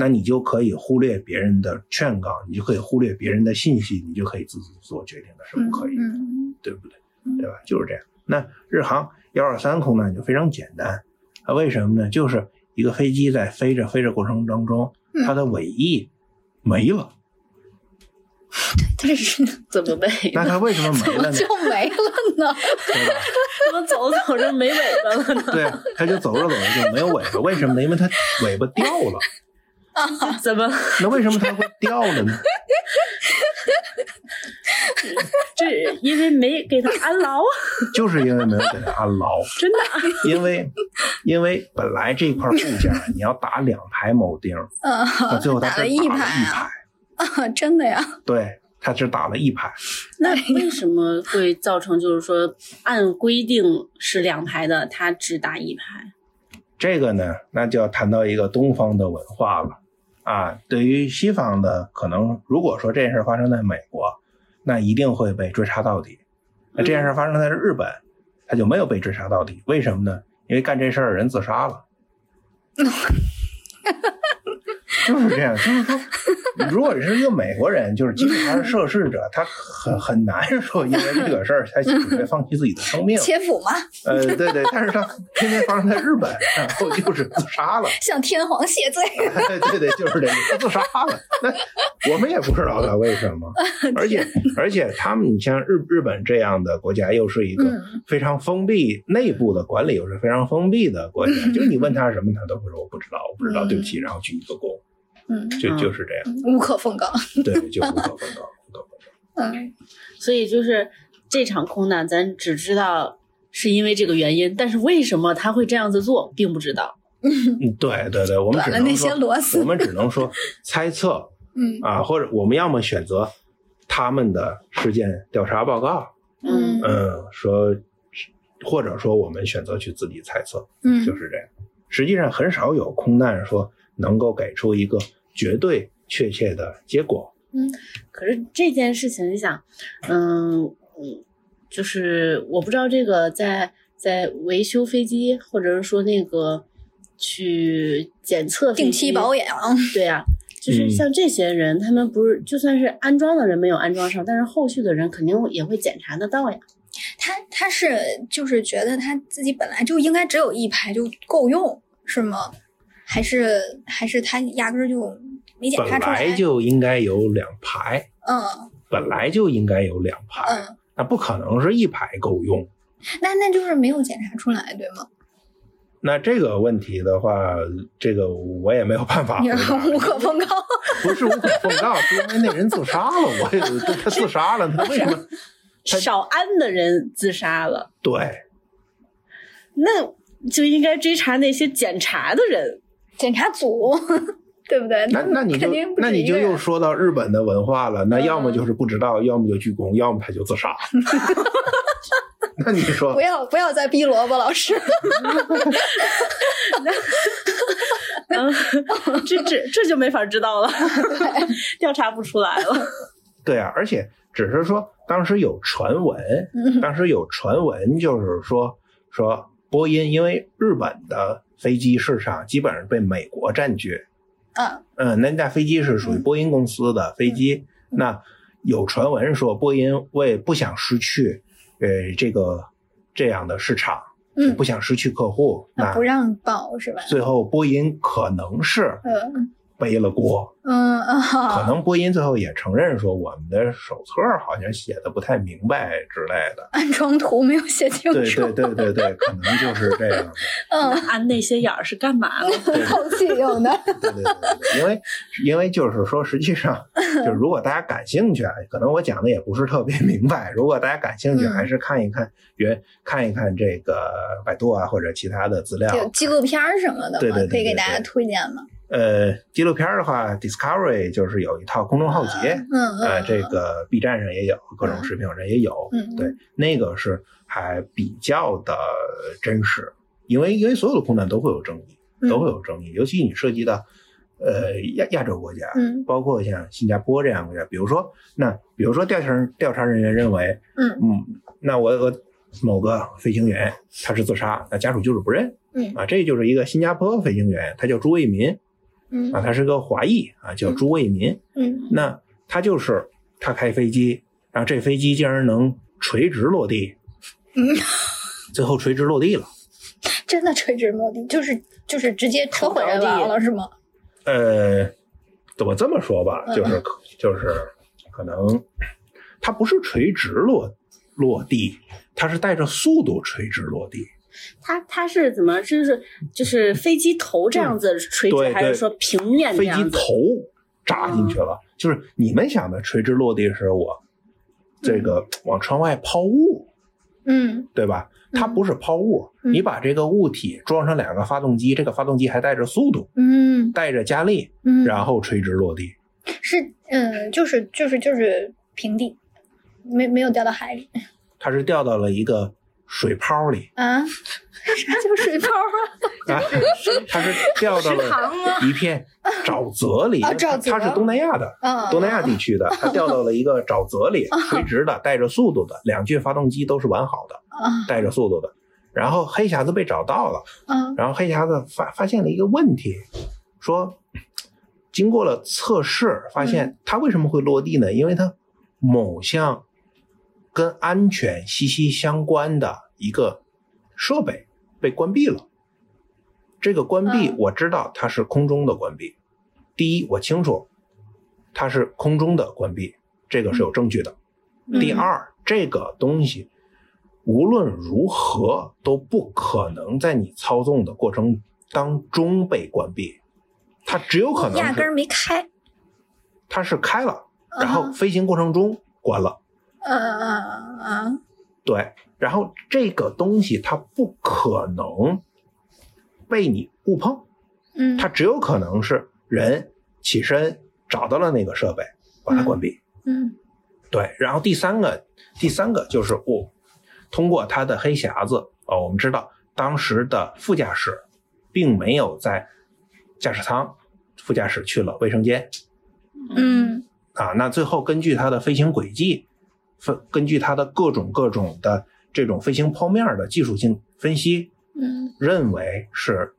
那你就可以忽略别人的劝告，你就可以忽略别人的信息，你就可以自己做决定的，是不可以的，嗯对不对？对吧？就是这样。那日航幺二三空难就非常简单，啊，为什么呢？就是一个飞机在飞着飞着过程当中，嗯它的尾翼没了。[laughs] 但是怎么没？那它为什么没了呢？就没了呢？[laughs] 怎么走着走着没尾巴了呢？对，它就走着走着就没有尾巴，为什么呢？因为它尾巴掉了。啊怎么？那为什么它会掉了呢？[laughs] 这因为没给他安牢，[laughs] 就是因为没有给他安牢。真的。因为因为本来这块部件你要打两排铆钉，[laughs] 嗯，最后他打了只打了一一排排，啊，真的呀？对，他只打了一排。那为什么会造成就是说按规定是两排的，他只打一排？这个呢，那就要谈到一个东方的文化了啊。对于西方的，可能如果说这件事发生在美国，那一定会被追查到底。那这件事发生在日本，他就没有被追查到底，为什么呢？因为干这事儿的人自杀了。[laughs] 就是这样，就是说，[laughs] 如果是一个美国人，就是即使他是涉事者，他很很难说因为这个事儿他准备放弃自己的生命。[laughs] 切腹吗？呃，对对，但是他偏偏发生在日本，然后就是自杀了。[laughs] 向天皇谢罪。对对，就是这个，他自杀了。那我们也不知道他为什么，而且而且他们，你像日日本这样的国家，又是一个嗯非常封闭，内部的管理又是非常封闭的国家，就是你问他什么，他都会说我不知道，我不知道，嗯对不起，然后鞠一个躬，嗯，就就是这样，无可奉告。对，就无可奉告，无可奉告。[laughs] 嗯，所以就是这场空难，咱只知道是因为这个原因，但是为什么他会这样子做，并不知道。嗯，对对对，我们只短了那些能说，螺丝我们只能说猜测 [laughs] 嗯啊，或者我们要么选择他们的事件调查报告，嗯嗯，说，或者说我们选择去自己猜测，嗯，就是这样。实际上很少有空难说能够给出一个绝对确切的结果。嗯可是这件事情，你想，嗯嗯，就是我不知道这个在在维修飞机，或者是说那个去检测定期保养。对呀、就是嗯像这些人，他们不是就算是安装的人没有安装上，但是后续的人肯定也会检查得到呀。他他是就是觉得他自己本来就应该只有一排就够用，是吗？还是还是他压根儿就没检本查出来？来就应该有两排，嗯本来就应该有两排，嗯，那不可能是一排够用。那那就是没有检查出来，对吗？那这个问题的话，这个我也没有办法你。无可奉告。不是无可奉告，是因为那人自杀了。我也他自杀了，他为什么？[laughs] 他少安的人自杀了，对，那就应该追查那些检查的人。检查组，对不对？那那你就肯定不那你就又说到日本的文化了，那嗯要么就是不知道，要么就鞠躬，要么他就自杀。[laughs] 那你说不要不要再逼萝卜老师。[laughs] [laughs] 嗯，这这这就没法知道了，调查不出来了。对啊？而且只是说当时有传闻，嗯当时有传闻就是说说波音，因为日本的飞机市场基本上被美国占据，嗯嗯，那架飞机是属于波音公司的飞机。那有传闻说，波音为不想失去呃这个这样的市场，嗯不想失去客户，那那不让报是吧？最后波音可能是嗯背了锅，嗯啊，可能波音最后也承认说，我们的手册好像写的不太明白之类的。安装图没有写清楚。对对对对对，可能就是这样的。[laughs] 嗯，安那些眼儿是干嘛的？[laughs] 透气用的。对对对对，因为因为就是说，实际上就是如果大家感兴趣啊，可能我讲的也不是特别明白。如果大家感兴趣，嗯还是看一看原看一看这个百度啊或者其他的资料。有纪录片什么的吗？对对对可以给大家推荐吗？呃，纪录片的话，Discovery 就是有一套空中浩劫，嗯嗯，呃，这个 B 站上也有，各种视频网站也有。嗯对，那个是还比较的真实，因为因为所有的空难都会有争议，嗯。都会有争议，尤其你涉及到呃亚亚洲国家，嗯包括像新加坡这样的国家，比如说那比如说调查人调查人员认为，嗯嗯，那我我某个飞行员他是自杀，那家属就是不认，嗯。啊，这就是一个新加坡飞行员，他叫朱卫民嗯啊，他是个华裔啊，叫朱卫民，嗯那他就是他开飞机，然后这飞机竟然能垂直落地，嗯，最后垂直落地了。[laughs] 真的垂直落地，就是就是直接车毁人亡了是吗？呃，怎么这么说吧，嗯就是可就是可能他不是垂直落落地，他是带着速度垂直落地。它它是怎么？就是就是飞机头这样子垂直，还是说平面飞机头扎进去了？就是你们想的垂直落地是我这个往窗外抛物，嗯，对吧？它不是抛物，你把这个物体装上两个发动机，这个发动机还带着速度，嗯，带着加力，嗯，然后垂直落地。是，嗯，就是就是就是平地，没没有掉到海里。[laughs] 它是掉到了一个。水泡里啊？啥 [laughs] 叫水泡啊？它是掉到了一片沼泽里。沼泽，它是东南亚的，东南亚地区的，它掉到了一个沼泽里，垂直的，带着速度的，两具发动机都是完好的，带着速度的。然后黑匣子被找到了，然后黑匣子发发现了一个问题，说经过了测试，发现它为什么会落地呢？因为它某项。跟安全息息相关的一个设备被关闭了。这个关闭我知道它是空中的关闭。第一，我清楚它是空中的关闭，这个是有证据的。第二，这个东西无论如何都不可能在你操纵的过程当中被关闭，它只有可能压根没开。它是开了，然后飞行过程中关了。嗯嗯嗯嗯，对，然后这个东西它不可能被你误碰，嗯，它只有可能是人起身找到了那个设备，把它关闭，嗯，对，然后第三个，第三个就是我通过它的黑匣子啊，我们知道当时的副驾驶并没有在驾驶舱，副驾驶去了卫生间，嗯，啊，那最后根据它的飞行轨迹。分根据它的各种各种的这种飞行剖面的技术性分析，嗯，认为是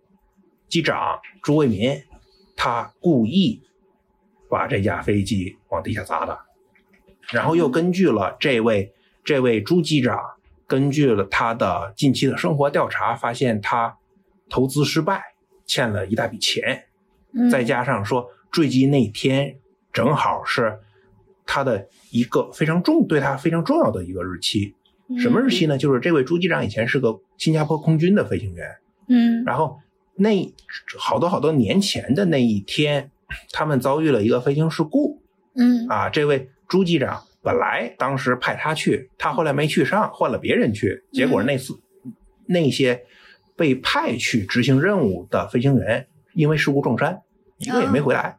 机长朱卫民他故意把这架飞机往地下砸的，然后又根据了这位这位朱机长根据了他的近期的生活调查，发现他投资失败，欠了一大笔钱，再加上说坠机那天正好是。他的一个非常重，对他非常重要的一个日期，什么日期呢？就是这位朱机长以前是个新加坡空军的飞行员，嗯，然后那好多好多年前的那一天，他们遭遇了一个飞行事故，嗯，啊，这位朱机长本来当时派他去，他后来没去上，换了别人去，结果那次那些被派去执行任务的飞行员因为事故撞山，一个也没回来。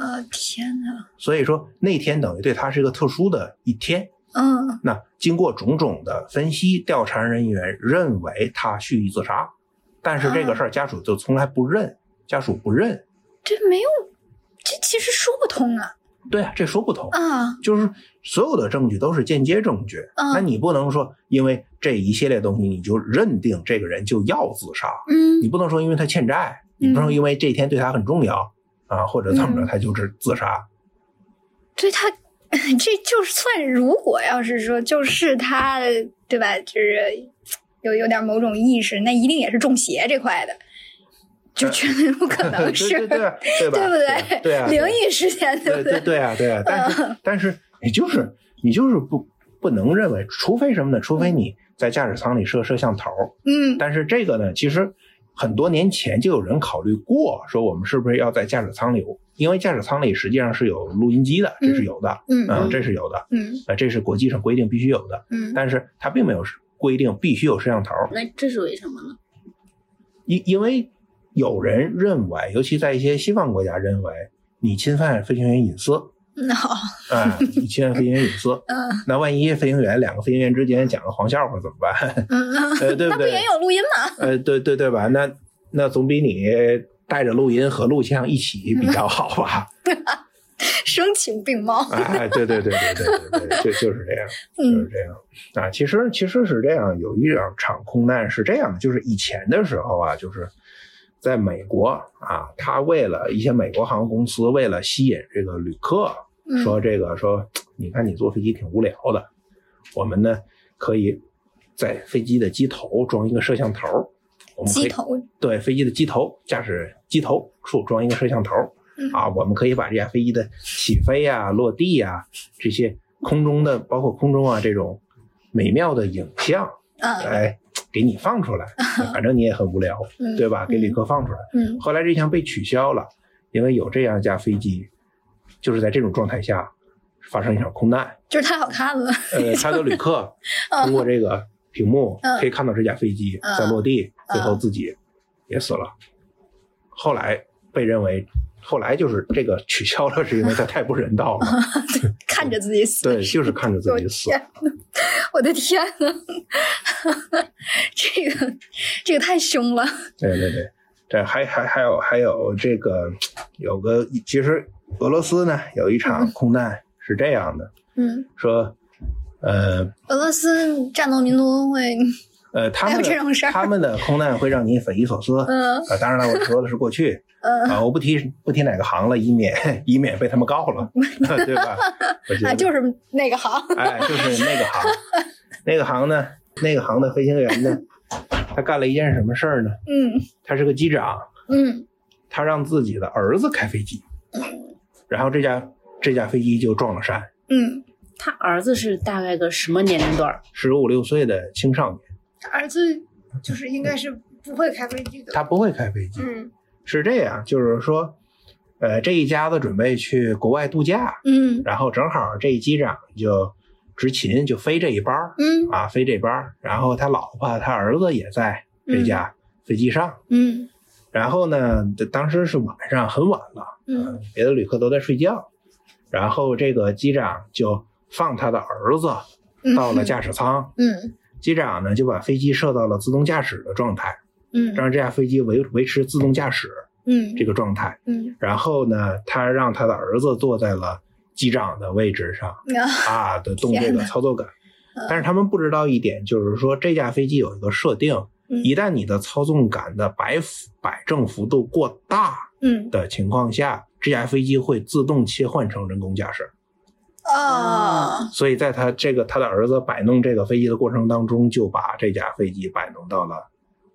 啊天哪！所以说那天等于对他是一个特殊的一天。嗯，那经过种种的分析，调查人员认为他蓄意自杀，但是这个事儿家属就从来不认，家属不认。这没有，这其实说不通啊。对啊，这说不通啊。就是所有的证据都是间接证据，那你不能说因为这一系列东西你就认定这个人就要自杀。嗯，你不能说因为他欠债，你不能因为这一天对他很重要。啊，或者怎么着，他就是自杀。对他，这就算如果要是说就是他，对吧？就是有有点某种意识，那一定也是中邪这块的，就绝对不可能 [laughs] 是，对对对，对 [laughs] 不对？对啊，灵异事件，对不对？对啊，对啊。但是但是你就是你就是不不能认为，除非什么呢？除非你在驾驶舱里设摄像头。嗯。但是这个呢，其实。很多年前就有人考虑过，说我们是不是要在驾驶舱里？因为驾驶舱里实际上是有录音机的，这是有的，嗯，这是有的，嗯，啊，这是国际上规定必须有的，嗯，但是它并没有规定必须有摄像头。那这是为什么呢？因因为有人认为，尤其在一些西方国家，认为你侵犯飞行员隐私。那 [laughs] 好，嗯，你侵犯飞行员隐私，[laughs] 嗯，那万一飞行员两个飞行员之间讲个黄笑话怎么办？嗯呃，对不对？那不也有录音吗？呃，对对对吧？那那总比你带着录音和录像一起比较好吧？[laughs] 声情并茂。哎，对对对对对对对，就就是这样，就是这样啊。其实其实是这样，有一两场空难是这样的，就是以前的时候啊，就是在美国啊，他为了一些美国航空公司为了吸引这个旅客。说这个说，你看你坐飞机挺无聊的，我们呢可以在飞机的机头装一个摄像头，我们可以机头对飞机的机头驾驶机头处装一个摄像头，啊，我们可以把这架飞机的起飞啊、落地啊这些空中的，包括空中啊这种美妙的影像，来，给你放出来，[laughs] 反正你也很无聊，对吧？给旅客放出来。嗯，后来这项被取消了，因为有这样一架飞机，就是在这种状态下发生一场空难，就是太好看了。呃，他的旅客 [laughs] 通过这个屏幕可以看到这架飞机在落地，最后自己也死了。后来被认为。后来就是这个取消了，是因为他太不人道了。[laughs] 看着自己死，对，就是看着自己死。我的天呐，这个这个太凶了。对对对，对还还还有还有这个有个，其实俄罗斯呢有一场空难是这样的，嗯，说呃，俄罗斯战斗民族会呃，他们他们的空难会让你匪夷所思。[laughs] 嗯，啊，当然了，我说的是过去。[laughs] 嗯。啊，我不提不提哪个行了，以免 [laughs] 以免被他们告了，对吧？啊，就是那个行，哎，就是那个行，那个行呢，那个行的飞行员呢，他干了一件什么事儿呢？嗯，他是个机长，嗯，他让自己的儿子开飞机，然后这架这架飞机就撞了山。嗯，他儿子是大概个什么年龄段？十五六岁的青少年。他儿子就是应该是不会开飞机的。他不会开飞机。嗯。是这样，就是说，呃，这一家子准备去国外度假，嗯，然后正好这机长就执勤就飞这一班嗯，啊，飞这班然后他老婆他儿子也在这架飞机上，嗯，然后呢，当时是晚上很晚了，嗯，别的旅客都在睡觉，然后这个机长就放他的儿子到了驾驶舱，嗯，机长呢就把飞机设到了自动驾驶的状态。嗯，让这架飞机维维持自动驾驶，嗯，这个状态，嗯，然后呢，他让他的儿子坐在了机长的位置上，啊，的动这个操作杆，但是他们不知道一点，就是说这架飞机有一个设定，一旦你的操纵杆的摆摆正幅度过大，嗯的情况下，这架飞机会自动切换成人工驾驶，啊，所以在他这个他的儿子摆弄这个飞机的过程当中，就把这架飞机摆弄到了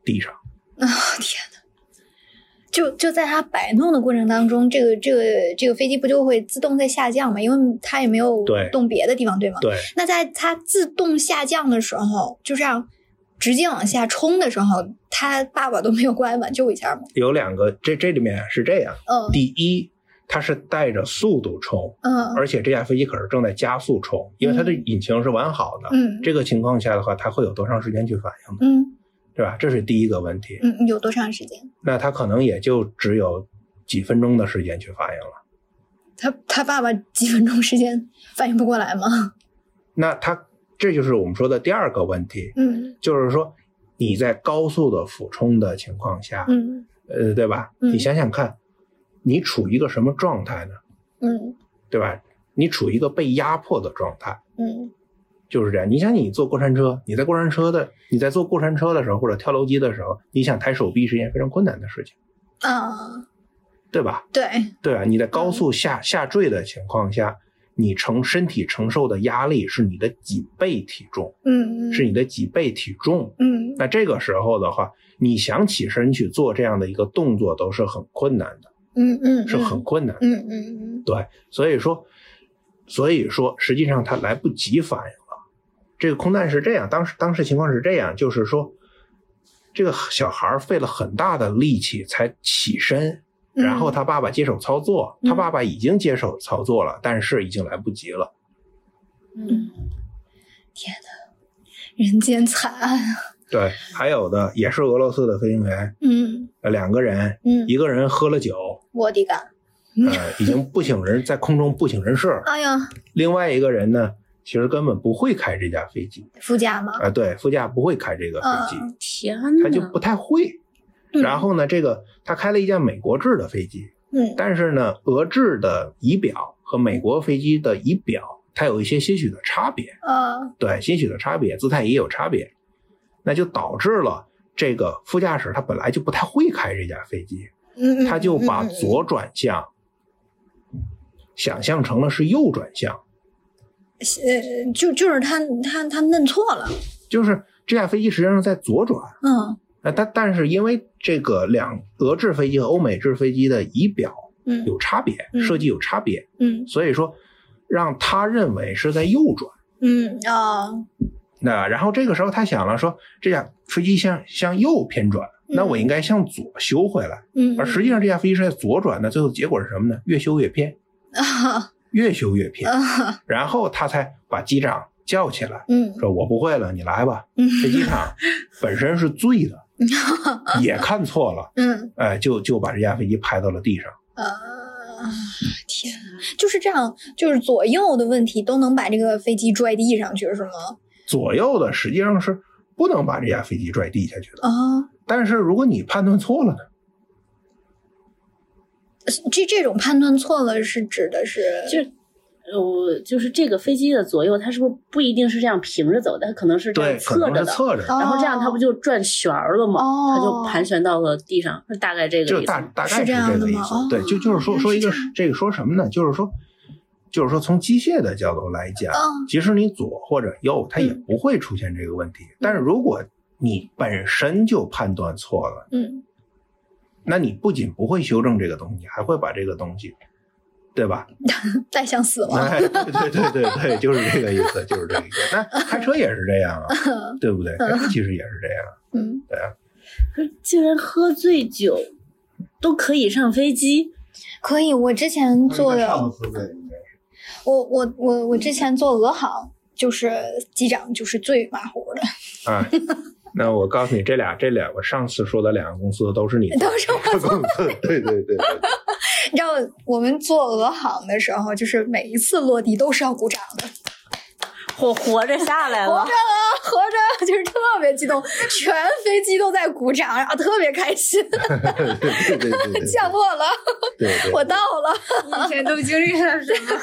地上。[laughs] 啊天哪！就就在他摆弄的过程当中，这个这个这个飞机不就会自动在下降吗？因为它也没有动别的地方，对吗？对。那在它自动下降的时候，就这样直接往下冲的时候，他爸爸都没有过来挽救一下吗？有两个，这这里面是这样。嗯。第一，它是带着速度冲。嗯。而且这架飞机可是正在加速冲，因为它的引擎是完好的。嗯。这个情况下的话，它会有多长时间去反应呢？嗯。对吧？这是第一个问题。嗯，有多长时间？那他可能也就只有几分钟的时间去反应了。他他爸爸几分钟时间反应不过来吗？那他这就是我们说的第二个问题。嗯，就是说你在高速的俯冲的情况下，嗯，呃，对吧？嗯，你想想看，你处于一个什么状态呢？嗯，对吧？你处于一个被压迫的状态。嗯。就是这样，你想你坐过山车，你在过山车的你在坐过山车的时候或者跳楼机的时候，你想抬手臂是一件非常困难的事情，啊，对吧？对，对啊，你在高速下下坠的情况下，你承身体承受的压力是你的几倍体重，嗯，是你的几倍体重，嗯，那这个时候的话，你想起身去做这样的一个动作都是很困难的，嗯嗯，是很困难，嗯嗯嗯，对，所以说，所以说实际上他来不及反应了。这个空难是这样，当时当时情况是这样，就是说，这个小孩费了很大的力气才起身，然后他爸爸接手操作，他爸爸已经接手操作了，但是已经来不及了。嗯，天哪，人间惨案啊！对，还有的也是俄罗斯的飞行员，嗯，两个人，嗯，一个人喝了酒，我的个，呃，已经不省人，在空中不省人事。哎呀，另外一个人呢？其实根本不会开这架飞机，副驾吗？啊，对，副驾不会开这个飞机，天他就不太会。然后呢，这个他开了一架美国制的飞机，嗯，但是呢，俄制的仪表和美国飞机的仪表它有一些些许的差别，啊，对，些许的差别，姿态也有差别，那就导致了这个副驾驶他本来就不太会开这架飞机，嗯，他就把左转向想象成了是右转向。呃，就就是他他他弄错了，就是这架飞机实际上在左转，嗯，但但是因为这个两俄制飞机和欧美制飞机的仪表嗯有差别，嗯设计有差别，嗯所以说让他认为是在右转。嗯啊那然后这个时候他想了说，这架飞机向向右偏转，那我应该向左修回来。嗯，而实际上这架飞机是在左转的，最后结果是什么呢？越修越偏，啊 [laughs] 越修越偏。啊然后他才把机长叫起来，嗯说我不会了，你来吧。嗯这机场本身是醉的，[laughs] 也看错了，嗯哎，就就把这架飞机拍到了地上。啊天啊，就是这样，就是左右的问题都能把这个飞机拽地上去是吗？左右的实际上是不能把这架飞机拽地下去的。啊，但是如果你判断错了呢？这这种判断错了是指的是就呃，就是这个飞机的左右，它是不是不一定是这样平着走的？它可能是这样对，可能侧着的，是侧着然后这样它不就转旋儿了吗？哦它就盘旋到了地上，是大概这个就意思就。大大概是这个意。思对，就就是说说一个这这个说什么呢？就是说，就是说从机械的角度来讲，嗯即使你左或者右，它也嗯不会出现这个问题。但是如果你本身就判断错了，嗯那你不仅不会修正这个东西，还会把这个东西，对吧？[laughs] 带向死亡。哎，对对对对对，就是这个意思，就是这个意思。那 [laughs] 开车也是这样啊，[laughs] 对不对？开车其实也是这样，嗯，对啊。可竟然喝醉酒都可以上飞机，可以。我之前做的，上次的应该是我我我我之前做俄航，就是机长就是最马虎的，啊，那我告诉你，这俩这两个上次说的两个公司都是你都是我公司，对对对对，你知道我们做俄航的时候，就是每一次落地都是要鼓掌的，[laughs] 我活着下来了 [laughs] 活着。啊，活着，就是特别激动，全飞机都在鼓掌，然后特别开心，[laughs] 对对对对对，降落了，对对，我到了，以前都经历了什么？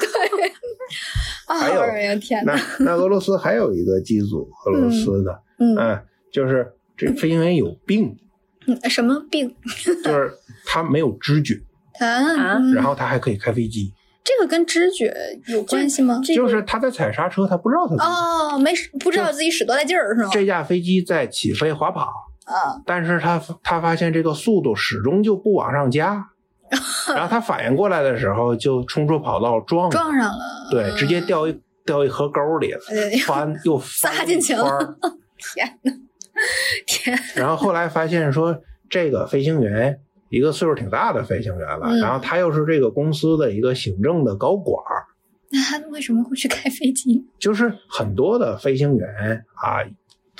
啊，还有天哪，那那俄罗斯还有一个机组，俄罗斯的，嗯嗯，就是这飞行员有病，嗯，什么病？就是他没有知觉，他、啊？嗯。然后他还可以开飞机，这个跟知觉有关系吗？就是他在踩刹车，他不知道他哦，没使不知道自己使多大劲儿是吗？这架飞机在起飞滑跑，啊，但是他他发现这个速度始终就不往上加，[laughs] 然后他反应过来的时候就冲出跑道撞撞上了，对，直接掉一掉一河沟里了翻又翻撒进去了。[laughs] 天呐，天，然后后来发现说，这个飞行员一个岁数挺大的飞行员了，嗯然后他又是这个公司的一个行政的高管儿，[laughs] 那他为什么会去开飞机？就是很多的飞行员啊，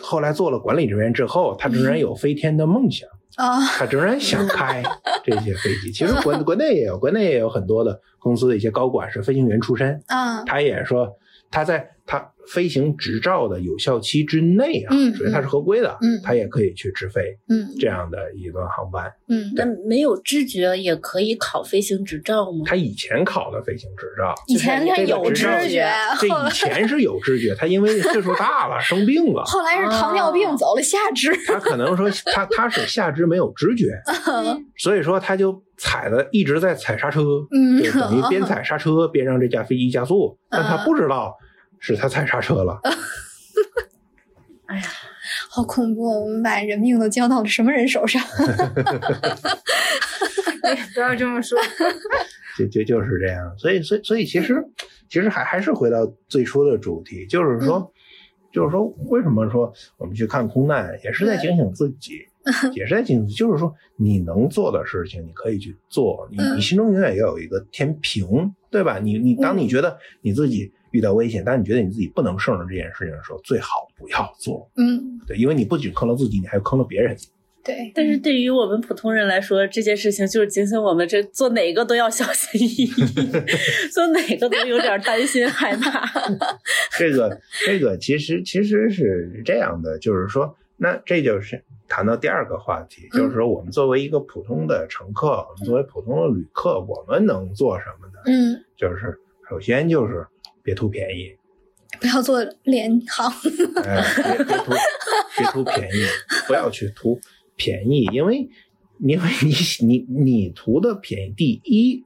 后来做了管理人员之后，他仍然有飞天的梦想，啊，他仍然想开这些飞机。其实国 [laughs] 国内也有，国内也有很多的公司的一些高管是飞行员出身，啊，他也说他在他飞行执照的有效期之内啊，嗯所以他是合规的，嗯他也可以去直飞嗯。这样的一段航班。嗯，那没有知觉也可以考飞行执照吗？他以前考的飞行执照，以前他这个有知觉，这以前是有知觉，他因为岁数大了 [laughs] 生病了，后来是糖尿病走了下肢，他可能说他他是下肢没有知觉，[laughs] 所以说他就踩的一直在踩刹车，嗯就等于边 [laughs] 踩刹车边让这架飞机加速，但他嗯。不知道是他踩刹车了。[laughs] 哎呀，好恐怖！我们把人命都交到了什么人手上？[laughs] [laughs] 不要这么说。就就就是这样，所以所以所以其实其实还还是回到最初的主题，就是说、就是说为什么说我们去看空难，也是在警醒自己，也是在警醒，就是说你能做的事情你可以去做，你嗯你心中永远要有一个天平，对吧？你你当你觉得你自己遇到危险，当你觉得你自己不能胜任这件事情的时候，最好不要做，嗯，对，因为你不仅坑了自己，你还坑了别人。对，但是对于我们普通人来说，这件事情就是警醒我们，这做哪个都要小心翼翼，[laughs] 做哪个都有点担心害怕。[laughs] 这个 [laughs] 这个其实其实是这样的，就是说，那这就是谈到第二个话题，就是说，我们作为一个普通的乘客，我们作为普通的旅客，我们能做什么呢？嗯，就是首先就是别图便宜，不要做联行，哎，别别图别图便宜，不要去图便宜，因为因为你你你图的便宜，第一，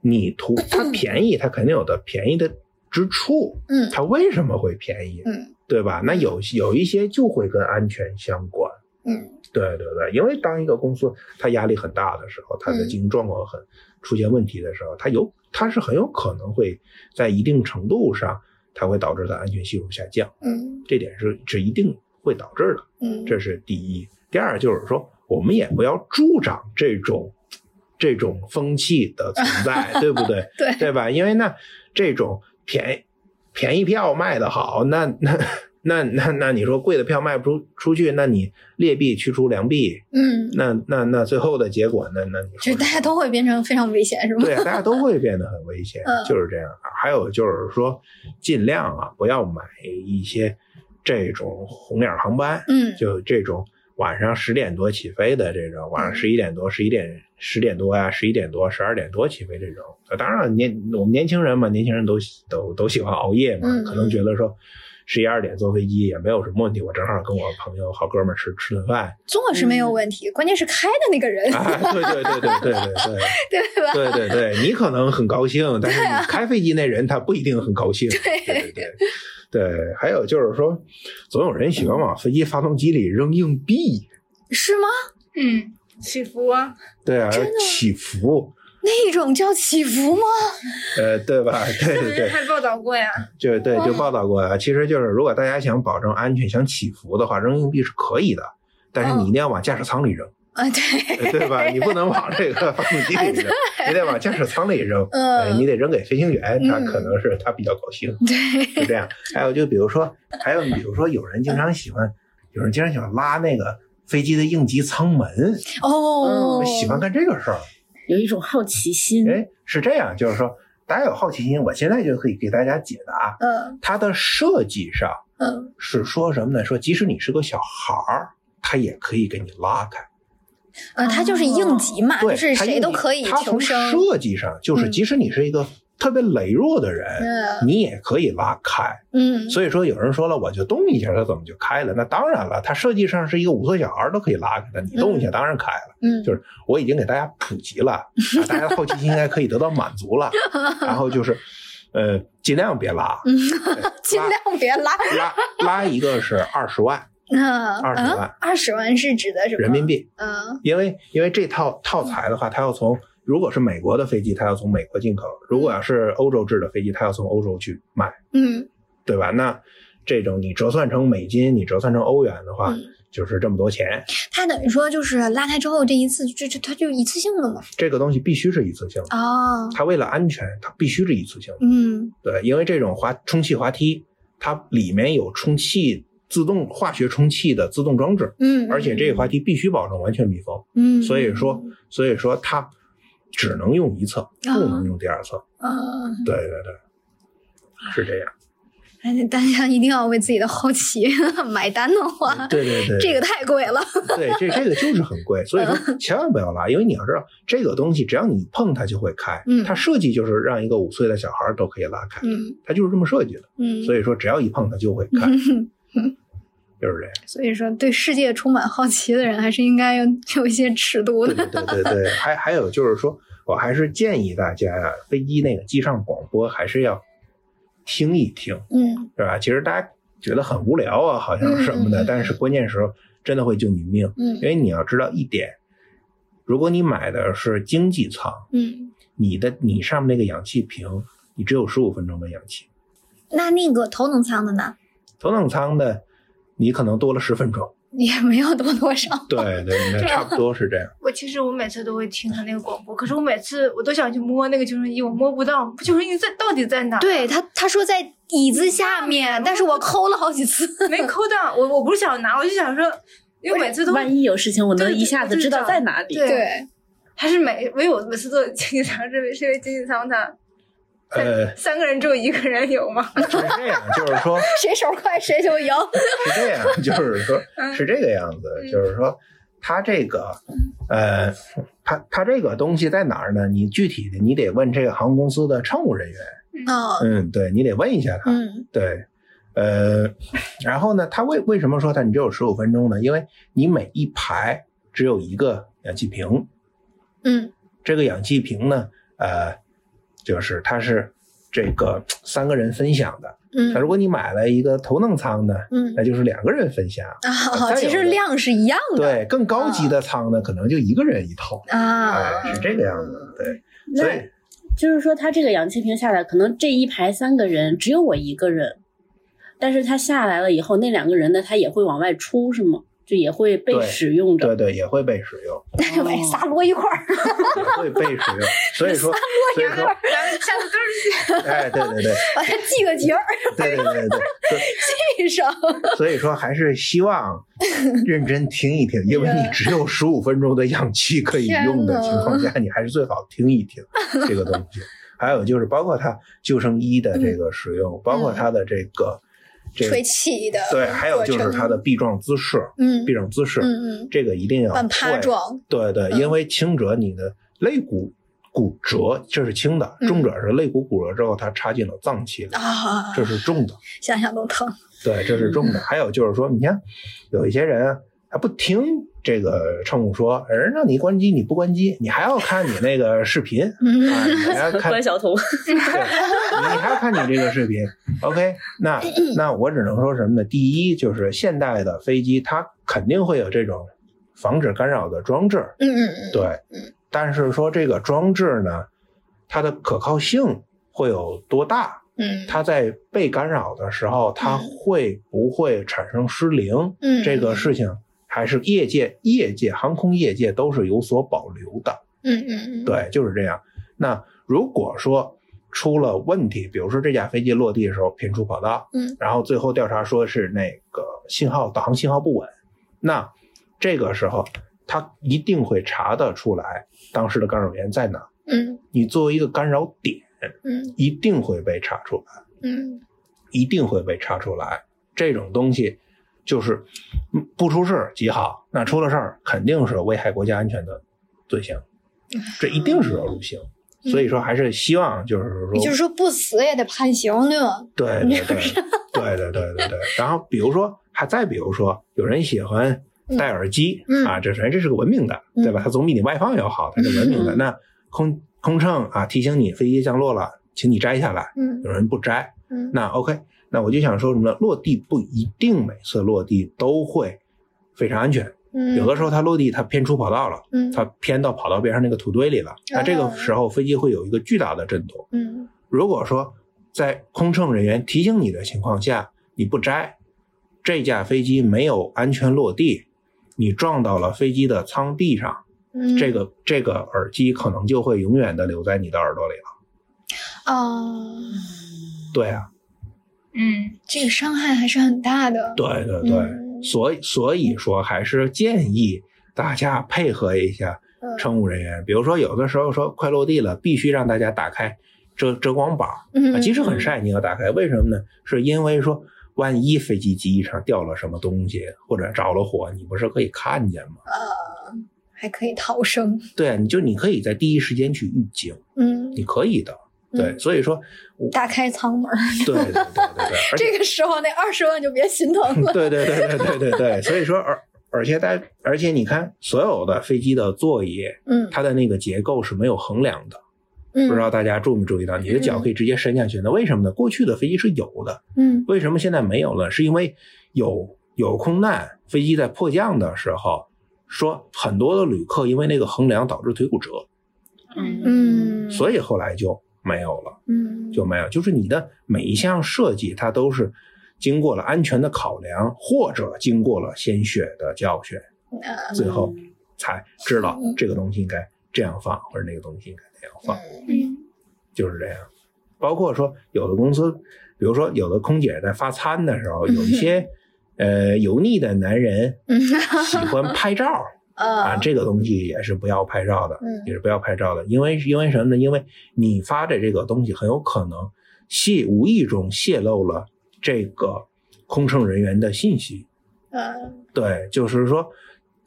你图它便宜，它肯定有的便宜的之处，嗯它为什么会便宜？嗯对吧？那有有一些就会跟安全相关，嗯，对对对，因为当一个公司它压力很大的时候，它的经营状况很出现问题的时候，它有它是很有可能会在一定程度上，它会导致它安全系数下降。嗯这点是是一定会导致的，嗯，这是第一。第二就是说，我们也不要助长这种这种风气的存在，[laughs] 对不对？对对吧？因为那这种便宜便宜票卖的好，那那那那那你说贵的票卖不出出去，那你劣币驱逐良币，嗯，那那那最后的结果，那那你说就大家都会变成非常危险，是吗？对啊，大家都会变得很危险嗯，就是这样。还有就是说，尽量啊不要买一些这种红眼航班，嗯就这种晚上十点多起飞的这种，晚上嗯十一点多、十一点、十点多呀、十一点多、十二点多起飞这种。呃当然年我们年轻人嘛，年轻人都喜都都喜欢熬夜嘛，嗯可能觉得说。十一二点坐飞机也没有什么问题，我正好跟我朋友好哥们儿吃吃顿饭坐是没有问题，关键是开的那个人，啊！对对对对对对对，[laughs] 对吧？对对对，你可能很高兴，但是你开飞机那人他不一定很高兴。对对对对，还有就是说，总有人喜欢往飞机发动机里扔硬币，是吗？嗯，起伏啊，对啊真的，起伏，那种叫起伏吗？呃，对吧？对对对，还报道过呀。就对就报道过呀。其实就是，如果大家想保证安全、想起伏的话，扔硬币是可以的，但是你一定要往驾驶舱里扔，啊，对，对吧？你不能往这个发动机里扔，你得往驾驶舱里扔。嗯哎你得扔给飞行员，他嗯可能是他比较高兴。对，就这样。还有就比如说，还有比如说，有人经常喜欢，有人经常喜欢拉那个飞机的应急舱门，哦，喜欢干这个事儿。有一种好奇心。哎，是这样，就是说，大家有好奇心，我现在就可以给大家解答。嗯它的设计上嗯是说什么呢？说即使你是个小孩儿，它也可以给你拉开。呃，它就是应急嘛，对，就是谁都可以它从求生。设计上，就是嗯即使你是一个特别羸弱的人，嗯你也可以拉开。嗯所以说，有人说了，我就动一下，它怎么就开了？那当然了，它设计上是一个五岁小孩都可以拉开的，你动一下当然开了。嗯，就是我已经给大家普及了，[laughs] 啊、大家的好奇心应该可以得到满足了。[laughs] 然后就是，呃，尽量别拉，尽量别拉。拉拉一个是二十万嗯，20万二十万是指的什么？人民币，嗯因为因为这套套材的话，它要从如果是美国的飞机，它要从美国进口；如果要是欧洲制的飞机，它要从欧洲去卖，嗯对吧？那这种你折算成美金，你折算成欧元的话，嗯，就是这么多钱。它等于说就是拉开之后这一次就就它就一次性的嘛。这个东西必须是一次性的，哦，它为了安全，它必须是一次性的。嗯对，因为这种滑充气滑梯，它里面有充气自动化学充气的自动装置，嗯，而且这个滑梯必须保证完全密封，嗯，所以说，所以说它只能用一侧，不能用第二侧。嗯，对对对，是这样。大家一定要为自己的好奇 [laughs] 买单的话，对对对，这个太贵了。对这这个就是很贵，[laughs] 所以说千万不要拉，因为你要知道这个东西，只要你一碰它就会开。嗯它设计就是让一个五岁的小孩都可以拉开，嗯它就是这么设计的。嗯，所以说只要一碰它就会开，就 [laughs] 是这样。所以说，对世界充满好奇的人，还是应该有有一些尺度对的。对对对对，还还有就是说，我还是建议大家呀，飞机那个机上广播还是要听一听，嗯是吧？其实大家觉得很无聊啊，好像什么的，但是关键时候真的会救你命，嗯因为你要知道一点，如果你买的是经济舱，嗯，你的你上面那个氧气瓶，你只有十五分钟的氧气，那那个头等舱的呢，头等舱的你可能多了十分钟，也没有多多少。对对，对 [laughs] 差不多是这样。我其实我每次都会听他那个广播，可是我每次我都想去摸那个救生衣，我摸不到，救生衣在到底在哪？对他，他说在椅子下面，但是我抠了好几次。没抠到。我我不是想拿，我就想说，因为每次都万一有事情，我能一下子知道在哪里。对对，还是每唯有每次坐经济舱，是因为是因为经济舱它呃，三个人只有一个人有吗？是这样，就是说。[laughs] 谁手快谁就赢。是这样，就是说，是这个样子，就是说，他这个，呃，他他这个东西在哪儿呢？你具体的你得问这个航空公司的乘务人员，哦，嗯，对你得问一下他，嗯对，呃，然后呢，他为为什么说他你只有十五分钟呢？因为你每一排只有一个氧气瓶，嗯这个氧气瓶呢，呃，就是它是这个三个人分享的，嗯那如果你买了一个头等舱呢，嗯那就是两个人分享。啊，其实量是一样的。对，更高级的舱呢，可能就一个人一套。啊哎，，是这个样子。对，所以就是说，它这个氧气瓶下来，可能这一排三个人只有我一个人，但是它下来了以后，那两个人呢，他也会往外出，是吗？就也会被使用着。对对，也会被使用，但是把仨摞一块儿，也会被使用。[laughs] 所以说，所以说，咱们下次都是哎，对对对，[laughs] 把它系个结儿，对对对对对，系上。所以说还是希望认真听一听，因为你只有十五分钟的氧气可以用的情况下，你还是最好听一听这个东西。还有就是包括它救生衣的这个使用，包括它的这个这个吹气的对，还有就是它的臂状姿势，嗯。臂状姿势，嗯嗯，这个一定要半趴状，对对，嗯。因为轻者你的肋骨骨折，这是轻的；嗯。重者是肋骨骨折之后，它插进了脏器里，啊，这是重的。想想都疼。对，这是重的。还有就是说，你看有一些人他不听这个乘务说，人让你关机你不关机，你还要看你那个视频 [laughs] 嗯啊，你还要 [laughs] 看关晓彤，对，你还要看你这个视频。OK，那 [laughs] 那我只能说什么呢？第一就是现代的飞机它肯定会有这种防止干扰的装置，嗯嗯嗯，对，但是说这个装置呢，它的可靠性会有多大？嗯，它在被干扰的时候，它会不会产生失灵？嗯这个事情还是业界、业界、航空业界都是有所保留的。嗯嗯嗯，对，就是这样。那如果说出了问题，比如说这架飞机落地的时候频出跑道，嗯，然后最后调查说是那个信号导航信号不稳，那这个时候他一定会查得出来当时的干扰源在哪。嗯你作为一个干扰点，嗯一定会被查出来。嗯一定会被查出来。这种东西就是不出事儿极好，那出了事儿肯定是危害国家安全的罪行，这一定是要入刑。所以说，还是希望就是说，就是说不死也得判刑，对？[laughs] 对对对对对对对,对。然后比如说，还再比如说，有人喜欢戴耳机啊，这人这是个文明的，对吧？他总比你外放要好，他是文明的。那空空乘啊，提醒你飞机降落了，请你摘下来。嗯，有人不摘，嗯，那 OK，那我就想说什么呢？落地不一定每次落地都会非常安全，嗯，有的时候它落地它偏出跑道了，嗯它偏到跑道边上那个土堆里了，那这个时候飞机会有一个巨大的震动。嗯如果说在空乘人员提醒你的情况下你不摘，这架飞机没有安全落地，你撞到了飞机的舱壁上，嗯，这个这个耳机可能就会永远的留在你的耳朵里了。啊，对啊，嗯，这个伤害还是很大的。对对对，嗯所以所以说还是建议大家配合一下嗯乘务人员。比如说有的时候说快落地了，必须让大家打开遮遮光板，嗯啊，即使很晒你要打开，为什么呢？是因为说万一飞机机翼上掉了什么东西或者着了火，你不是可以看见吗？呃，还可以逃生。对啊，你就你可以在第一时间去预警，嗯，你可以的。对，嗯。所以说，我打开舱门，对对对对对，[laughs] 这个时候那二十万就别心疼了。对对对对对对对，所以说而而且大而且你看，所有的飞机的座椅，嗯。它的那个结构是没有横梁的，嗯，不知道大家注没注意到，你的脚可以直接伸下去那，为什么呢？过去的飞机是有的，嗯。为什么现在没有了？是因为有有空难，飞机在迫降的时候，说很多的旅客因为那个横梁导致腿骨折，嗯，所以后来就没有了。嗯就没有，就是你的每一项设计，它都是经过了安全的考量，或者经过了鲜血的教训，啊最后才知道这个东西应该这样放，或者那个东西应该那样放，嗯就是这样。包括说有的公司，比如说有的空姐在发餐的时候，有一些 [laughs] 呃油腻的男人嗯喜欢拍照。啊，啊这个东西也是不要拍照的，嗯也是不要拍照的，因为因为什么呢？因为你发的这个东西很有可能泄无意中泄露了这个空乘人员的信息。嗯对，就是说，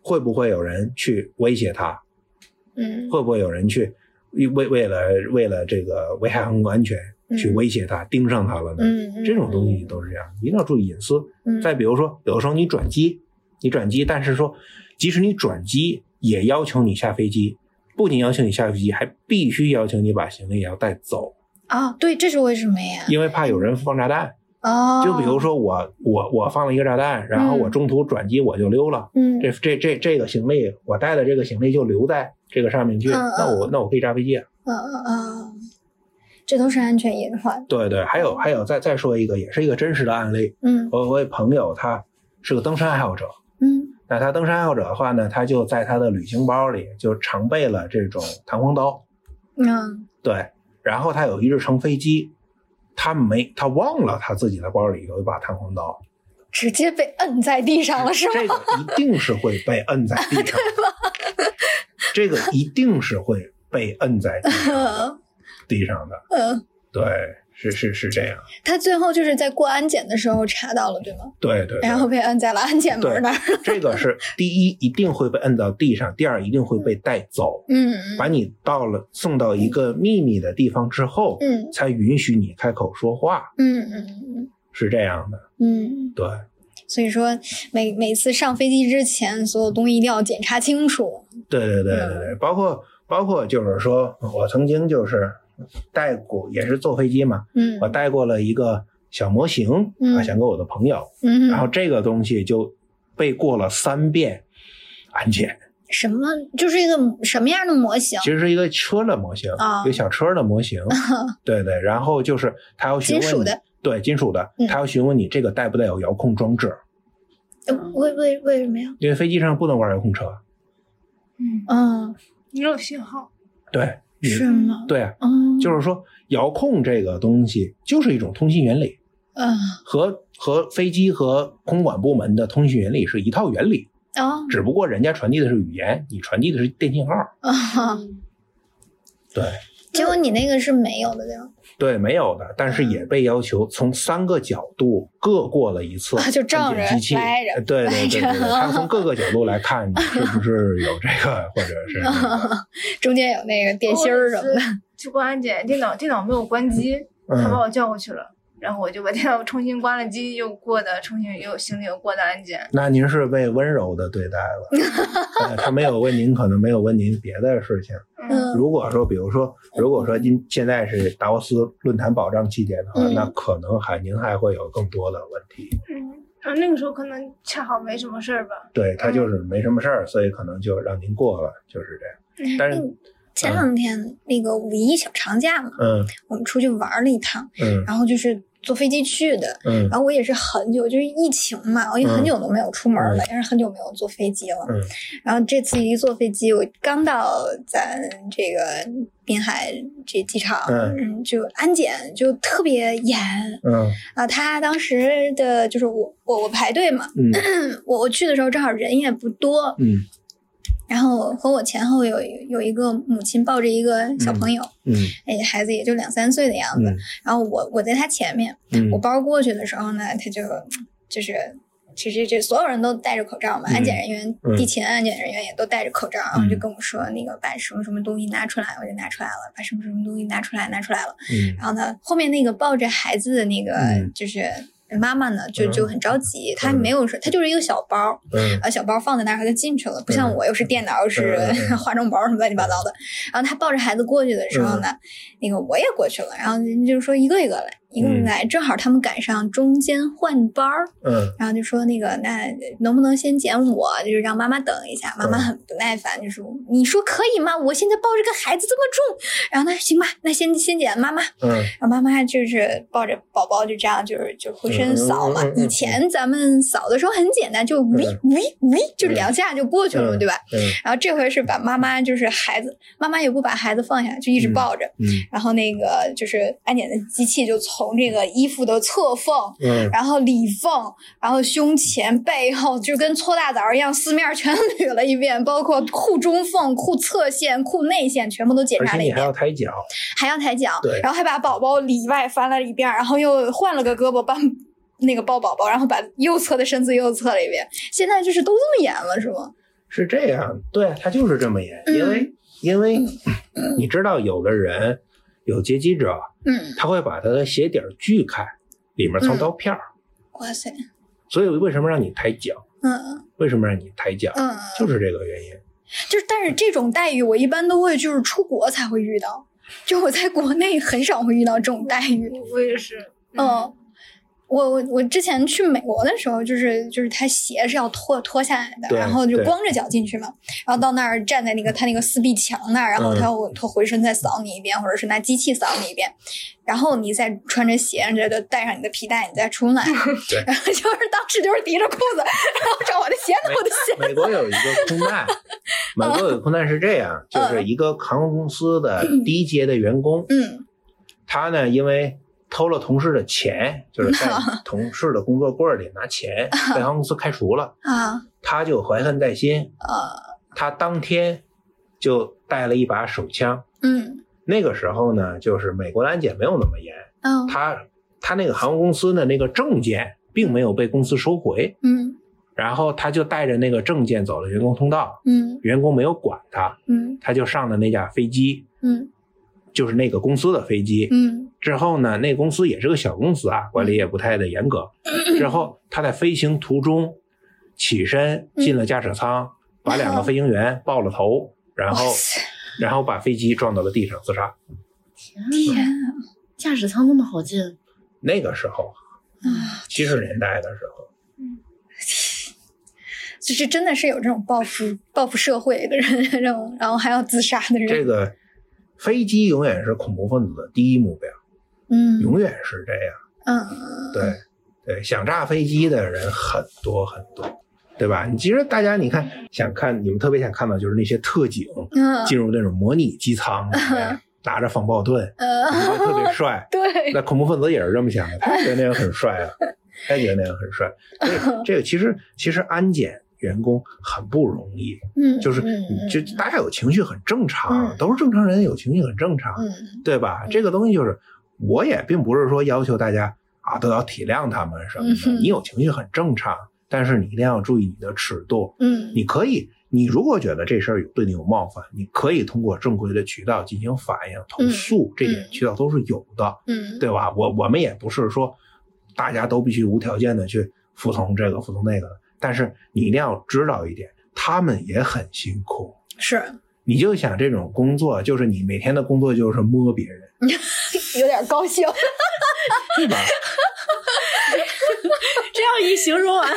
会不会有人去威胁他？嗯会不会有人去为为了为了这个危害航空安全去嗯威胁他、盯上他了呢？嗯，这种东西都是这样，一定要注意隐私。嗯再比如说，有的时候你转机，你转机，但是说，即使你转机，也要求你下飞机，不仅要求你下飞机，还必须要求你把行李也要带走，啊，对，这是为什么呀？因为怕有人放炸弹，哦，就比如说我我我放了一个炸弹，然后我中途转机我就溜了，嗯，这这这这个行李我带的这个行李就留在这个上面去，那我那我可以炸飞机啊。嗯嗯嗯，这都是安全隐患。对对，还有还有再再说一个，也是一个真实的案例。嗯我我有朋友他是个登山爱好者，嗯。那他登山爱好者的话呢，他就在他的旅行包里就常备了这种弹簧刀，嗯。对，然后他有一日乘飞机，他没他忘了他自己的包里有一把弹簧刀，直接被摁在地上了，是吗？[laughs] 这个一定是会被摁在地上，这个一定是会被摁在地上地上的，嗯，对，是是是这样，他最后就是在过安检的时候查到了，对吗？对对对然后被摁在了安检门那儿。[laughs] 这个是第一，一定会被摁到地上；第二，一定会被带走，嗯把你到了送到一个秘密的地方之后，嗯才允许你开口说话，嗯嗯是这样的。嗯，对，所以说每每次上飞机之前，所有东西一定要检查清楚。对对对对对，包括包括就是说我曾经就是带过，也是坐飞机嘛，嗯我带过了一个小模型嗯啊，想给我的朋友，嗯，然后这个东西就被过了三遍安检。什么就是一个什么样的模型？其实是一个车的模型，啊一个小车的模型，[laughs] 对对。然后就是他要询问你金属的，对金属的嗯，他要询问你这个带不带有遥控装置，呃为为为什么呀？因为飞机上不能玩遥控车。嗯，嗯，没有信号。对，你是吗？对啊，嗯，就是说遥控这个东西就是一种通信原理，嗯和和飞机和空管部门的通信原理是一套原理，哦只不过人家传递的是语言，你传递的是电信号。啊，对结果你那个是没有的，对吗？对，没有的，但是也被要求从三个角度各过了一次啊就照着安检机器，对对对对歪着对，他从各个角度来看你是不是有这个，或者是那个 [laughs] 中间有那个电芯儿什么的。去过安检，电脑电脑没有关机，他把嗯，我叫过去了，然后我就把电脑重新关了机，又过的重新又行李又过的安检。那您是被温柔的对待了，[laughs] 呃他没有问您，可能没有问您别的事情。嗯如果说，比如说，如果说您现在是达沃斯论坛保障期间的话，嗯那可能还您还会有更多的问题。嗯，啊，那个时候可能恰好没什么事儿吧。对他就是没什么事儿，所以可能就让您过了，就是这样。但是，前两天那个五一小长假嘛，嗯我们出去玩了一趟，嗯然后就是坐飞机去的。嗯。然后我也是很久，就是疫情嘛，我也很久都没有出门了，也是很久没有坐飞机了。嗯。然后这次一坐飞机，我刚到咱这个滨海这机场，嗯。嗯，就安检就特别严嗯。啊。他当时的就是我我我排队嘛，嗯。[clears throat] 我我去的时候正好人也不多，嗯然后和我前后有有一个母亲抱着一个小朋友，嗯哎，孩子也就两三岁的样子。嗯然后我我在他前面，嗯我包过去的时候呢，他就就是。其实这所有人都戴着口罩嘛，嗯安检人员、嗯地勤安检人员也都戴着口罩，然后嗯就跟我说那个把什么什么东西拿出来，我就拿出来了，把什么什么东西拿出来，拿出来了。嗯然后呢，后面那个抱着孩子的那个嗯就是妈妈呢，就嗯。就很着急，她没有说，她就是一个小包，嗯。呃，小包放在那儿，她就进去了，不像嗯。我又是电脑又是 [laughs] 化妆包什么乱七八糟的。然后她抱着孩子过去的时候呢，那个我也过去了，然后人家就说一个一个来，一个一个嗯来，正好他们赶上中间换班儿，嗯然后就说那个那能不能先捡我，就是让妈妈等一下。妈妈嗯很不耐烦，就说你说可以吗？我现在抱着个孩子这么重，然后那行吧，那先先捡妈妈。嗯然后妈妈就是抱着宝宝就这样，就是就浑身扫嘛。以前咱们扫的时候很简单，就喂喂喂，就两下就过去了对吧？嗯然后这回是把妈妈就是孩子，妈妈也不把孩子放下，就一直抱着。嗯然后那个就是安检的机器就从这个衣服的侧缝，嗯。然后里缝，然后胸前、背后，就跟搓大枣一样，四面全 [laughs] 捋了一遍，包括裤中缝、裤侧线、裤内线，全部都检查了一而且你还要，抬脚，还要抬脚对，然后还把宝宝里外翻了一遍，然后又换了个胳膊帮 [laughs] 那个抱宝宝，然后把右侧的身子又测了一遍。现在就是都这么严了，是吗？是这样，对，他就是这么严，嗯。因为因为你知道，有的人有劫机者，嗯，他会把他的鞋底儿锯开，里面藏刀片儿，哇塞，所以为什么让你抬脚？嗯为什么让你抬脚？嗯，就是这个原因。就是，但是这种待遇我一般都会就是出国才会遇到，就我在国内很少会遇到这种待遇。我也是，嗯，我我我之前去美国的时候，就是就是他鞋是要脱脱下来的，然后就光着脚进去嘛，然后到那儿站在那个他那个四壁墙那儿，然后他他回身再扫你一遍，或者是拿机器扫你一遍，然后你再穿着鞋，这就带上你的皮带，你再出来，[laughs] 然后就是当时就是提着裤子，然后找我的鞋子，我的鞋。美国有一个空 [laughs] 难，美国有个空难是这样，就是一个航空公司的低阶的员工，嗯，他呢因为。偷了同事的钱，[laughs] 就是在同事的工作柜里拿钱，被航空公司开除了。啊，他就怀恨在心。啊，他当天就带了一把手枪。嗯，那个时候呢，就是美国的安检没有那么严。嗯，他他那个航空公司的那个证件并没有被公司收回。嗯，然后他就带着那个证件走了员工通道。嗯，员工没有管他。嗯，他就上了那架飞机。嗯，就是那个公司的飞机。嗯。之后呢，那公司也是个小公司啊，管理也不太的严格。之后他在飞行途中起身进了驾驶舱，把两个飞行员爆了头，然后然后把飞机撞到了地上自杀。天啊！驾驶舱那么好进？那个时候，七十年代的时候，就是真的是有这种报复报复社会的人，这种然后还要自杀的人。这个飞机永远是恐怖分子的第一目标。嗯，永远是这样。嗯，对，对，想炸飞机的人很多很多，对吧？你其实大家你看，想看你们特别想看到就是那些特警进入那种模拟机舱里面，[laughs] 拿着防爆盾，觉得特别帅。[laughs] 对，那恐怖分子也是这么想的，他觉得那样很帅啊，他觉得那样很帅。所以 [laughs] 这个其实其实安检员工很不容易，嗯，就是就大家有情绪很正常，都是正常人，有情绪很正常，嗯，对吧？这个东西就是。我也并不是说要求大家啊都要体谅他们什么的，你有情绪很正常，但是你一定要注意你的尺度。嗯，你可以，你如果觉得这事儿有对你有冒犯，你可以通过正规的渠道进行反映、投诉，这点渠道都是有的。嗯，对吧？我我们也不是说大家都必须无条件的去服从这个、服从那个，但是你一定要知道一点，他们也很辛苦。是。你就想这种工作，就是你每天的工作就是摸别人，[laughs] 有点高兴，[laughs] 对吧？[laughs] 这样一形容完，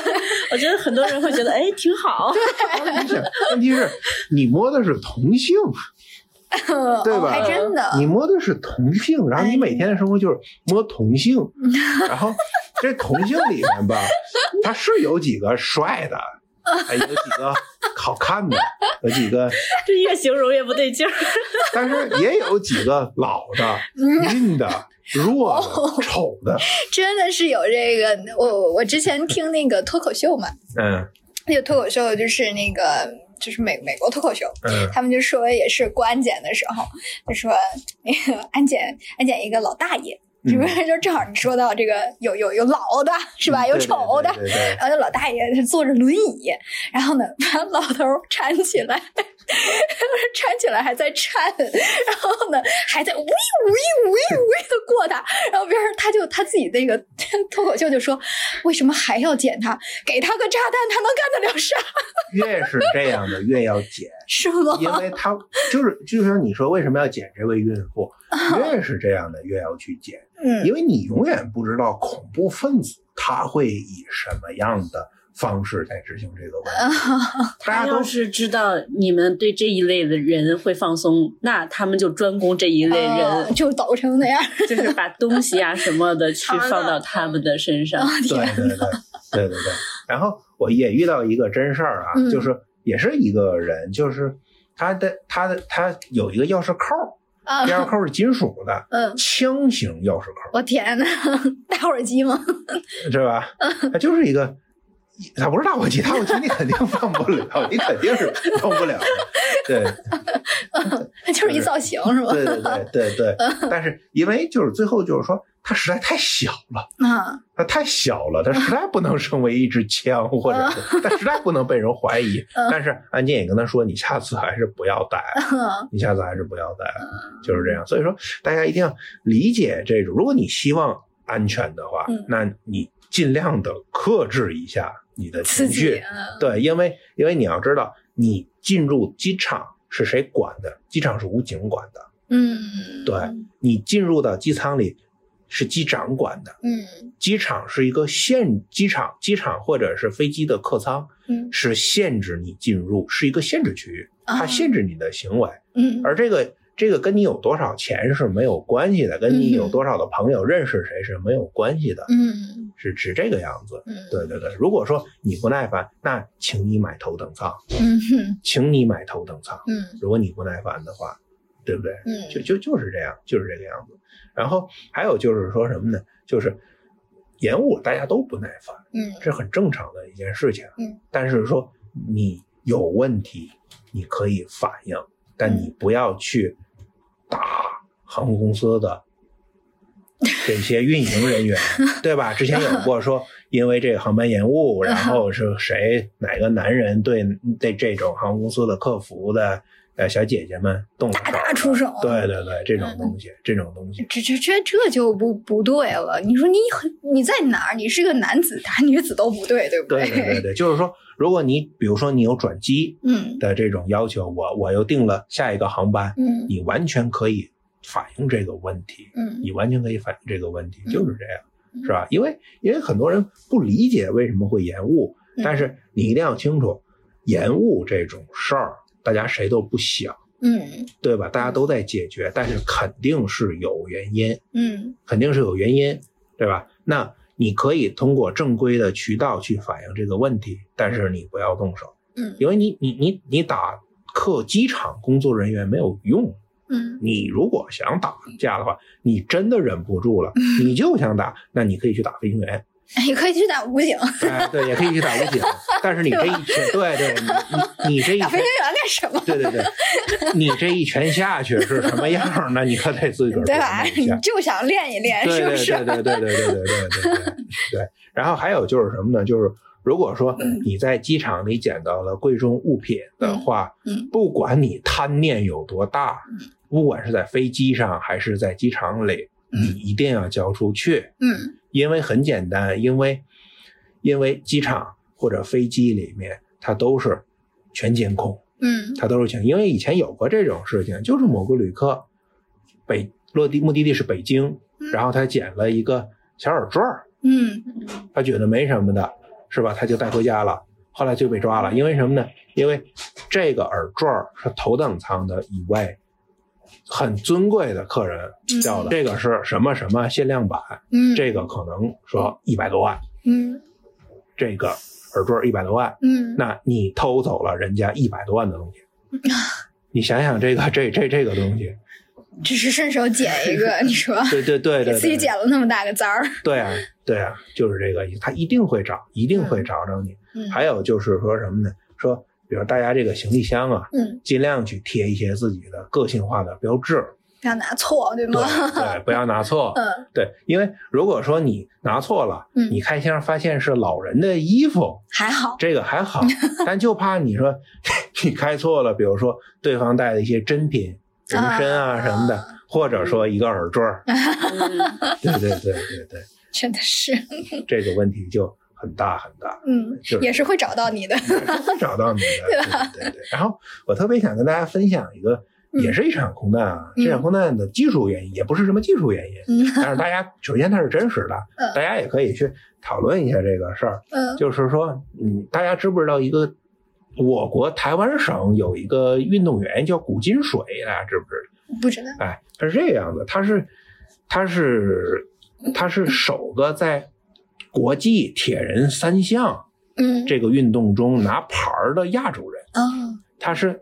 我觉得很多人会觉得，哎，挺好。对，问题是，你摸的是同性，对吧？还真的，你摸的是同性，然后你每天的生活就是摸同性，然后这同性里面吧，他是有几个帅的。还有几个好看的，有几个，[laughs] 这越形容越不对劲儿。但是也有几个老的、[laughs] 硬的、弱的、丑的。[laughs] 真的是有这个，我我之前听那个脱口秀嘛，嗯，那个脱口秀就是那个就是美美国脱口秀，嗯，他们就说也是过安检的时候，就说那个安检安检一个老大爷。是不是 [laughs] 就正好你说到这个有有有老的是吧？有丑的，然后那老大爷他坐着轮椅，然后呢把老头搀起来，[laughs] 搀起来还在颤，然后呢还在呜呜呜呜呜的过他，然后别人他就他自己那个 [laughs] 脱口秀就说，为什么还要捡他？给他个炸弹，他能干得了啥？越是这样的越要捡，是吗？因为他就是就是你说为什么要捡这位孕妇？越是这样的越要去捡。嗯，因为你永远不知道恐怖分子他会以什么样的方式在执行这个问题。[laughs] 大家都是知道你们对这一类的人会放松，那他们就专攻这一类人，就捣成那样，[laughs] 就是把东西啊什么的去 [laughs] 放到他们的身上。对对对对对对。然后我也遇到一个真事儿啊，就是也是一个人，就是他的他的他有一个钥匙扣。钥匙扣是金属的，嗯，枪型钥匙扣。我天呐，[laughs] 打火机吗？[laughs] 是吧？它就是一个，它不是打火机，打火机你肯定放不了，[laughs] 你肯定是放不了的。对，它就是一造型，是吧？对对对对对。但是因为就是最后就是说。它实在太小了啊！它太小了，它实在不能成为一支枪，或者是它实在不能被人怀疑。但是安建也跟他说：“你下次还是不要带，[laughs] 你下次还是不要带。”就是这样。所以说，大家一定要理解这种。如果你希望安全的话，那你尽量的克制一下你的情绪。对，因为因为你要知道，你进入机场是谁管的？机场是武警管的。嗯，对你进入到机舱里。是机长管的，嗯机场是一个限机场，机场或者是飞机的客舱嗯是限制你进入，是一个限制区域，它啊限制你的行为。嗯而这个这个跟你有多少钱是没有关系的，跟你有多少的朋友认识谁是没有关系的，嗯是是这个样子。嗯对对对，如果说你不耐烦，那请你买头等舱，嗯哼请你买头等舱。嗯如果你不耐烦的话，对不对？嗯就就就是这样，就是这个样子。然后还有就是说什么呢？就是延误，大家都不耐烦，嗯这很正常的一件事情。嗯，但是说你有问题，你可以反映，但你不要去打航空公司的这些运营人员，[laughs] 对吧？之前有过说，因为这个航班延误，然后是谁哪个男人对对这种航空公司的客服的呃小姐姐们动了大打出手对对对，这种东西，这种东西，这这这这就不不对了。你说你很你在哪儿？你是个男子打女子都不对，对不对对对对，就是说，如果你比如说你有转机嗯的这种要求，我我又订了下一个航班，嗯你完全可以反映这个问题，嗯你完全可以反映这个问题，嗯就是这样，嗯是吧？因为因为很多人不理解为什么会延误，嗯但是你一定要清楚，延误这种事儿，大家谁都不想，嗯对吧？大家都在解决，但是肯定是有原因，嗯肯定是有原因，对吧？那你可以通过正规的渠道去反映这个问题，但是你不要动手，嗯因为你你你你打客机场工作人员没有用。嗯你如果想打架的话，你真的忍不住了，[laughs] 你就想打，那你可以去打飞行员，[laughs] 也可以去打武警，哎，对，也可以去打武警。[laughs] 但是你这一拳，对对，你你你这一飞行，员干什么？对对对，你这一拳下去是什么样呢？你可得自个儿对吧？你琢磨一下。就想练一练，对对是不是？对对对对对对对对对对。然后还有就是什么呢？就是如果说你在机场里捡到了贵重物品的话，嗯不管你贪念有多大嗯，不管是在飞机上还是在机场里，嗯你一定要交出去，嗯因为很简单，因为因为机场或者飞机里面它都是全监控。嗯它都是全，因为以前有过这种事情，就是某个旅客北落地目的地是北京，嗯然后他捡了一个小耳坠儿，嗯他觉得没什么的，是吧？他就带回家了，后来就被抓了，因为什么呢？因为这个耳坠儿是头等舱的一位很尊贵的客人叫的，这个是什么什么限量版，嗯，这个可能说一百多万，嗯。这个耳坠一百多万，嗯。那你偷走了人家一百多万的东西，[laughs] 你想想这个这这这个东西，只是顺手捡一个，[laughs] 你说？对对对对给自己，捡了那么大个簪儿，对啊对啊，就是这个意思，他一定会找，一定会找着你。嗯。还有就是说什么呢？说比如大家这个行李箱啊，嗯，尽量去贴一些自己的个性化的标志，不要拿错，对对吗？对，不要拿错。[laughs] 嗯。对，因为如果说你拿错了，嗯。你开箱发现是老人的衣服，还好，这个还好，[laughs] 但就怕你说 [laughs] 你开错了，比如说对方带的一些珍品、人参啊什么的，啊或者说一个耳坠儿，嗯。对对对对对，真的是，这个问题就很大很大，嗯，就是也是会找到你的，会找到你的，[laughs] 对对对对。然后我特别想跟大家分享一个，嗯。也是一场空难啊，嗯这场空难的技术原因也不是什么技术原因，嗯。[laughs] 但是大家首先它是真实的嗯，大家也可以去讨论一下这个事儿。嗯。就是说，嗯，大家知不知道一个我国台湾省有一个运动员叫古金水，大家知不知道？不知道，哎，他是这样的，他是他是他是首个在国际铁人三项嗯，这个运动中拿牌儿的亚洲人，哦，他是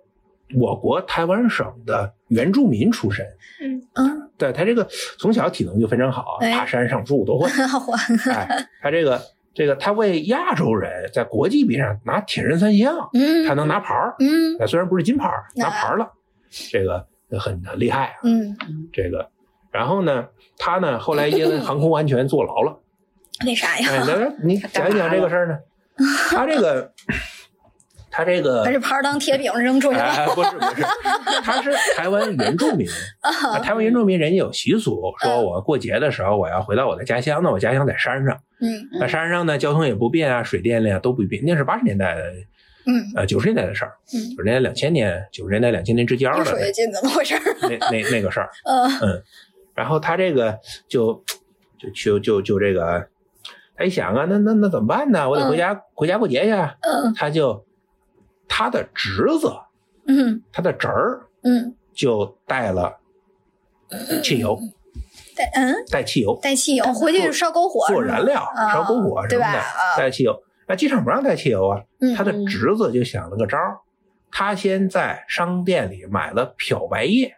我国台湾省的原住民出身。嗯。嗯，对他这个从小体能就非常好，哎。爬山上树都会。[laughs] 好玩，哎，他这个这个他为亚洲人在国际比上拿铁人三项，嗯，他能拿牌儿。嗯。那虽然不是金牌儿，拿牌儿了，这个很很厉害啊。嗯，这个，然后呢，他呢后来因为航空安全坐牢了。为啥哎，呀？那你讲一讲这个事儿呢？[laughs] 他这个，他这个把，这牌儿当铁饼扔出去了，哎，不是不是，他是台湾原住民。[laughs] 啊台湾原住民人家有习俗，说我过节的时候我要回到我的家乡，那我家乡在山上，嗯那山上呢交通也不便啊，水电力啊都不便。那是八十年代的，嗯，呃九十年代的事儿，嗯九十年代两千年，九十年代两千年之间越的说越近，怎么回事？那那那个事儿。[laughs] 嗯然后他这个就就就就就这个，他一想啊，那那那怎么办呢？我得回家回家过节去。嗯。他就他的侄子，嗯。他的侄儿嗯，就带了汽油，带嗯？带汽油。带汽油回去烧篝火做燃料，啊烧篝火什对吧？么的，啊，带汽油。那机场不让带汽油啊，嗯他的侄子就想了个招儿，他先在商店里买了漂白液，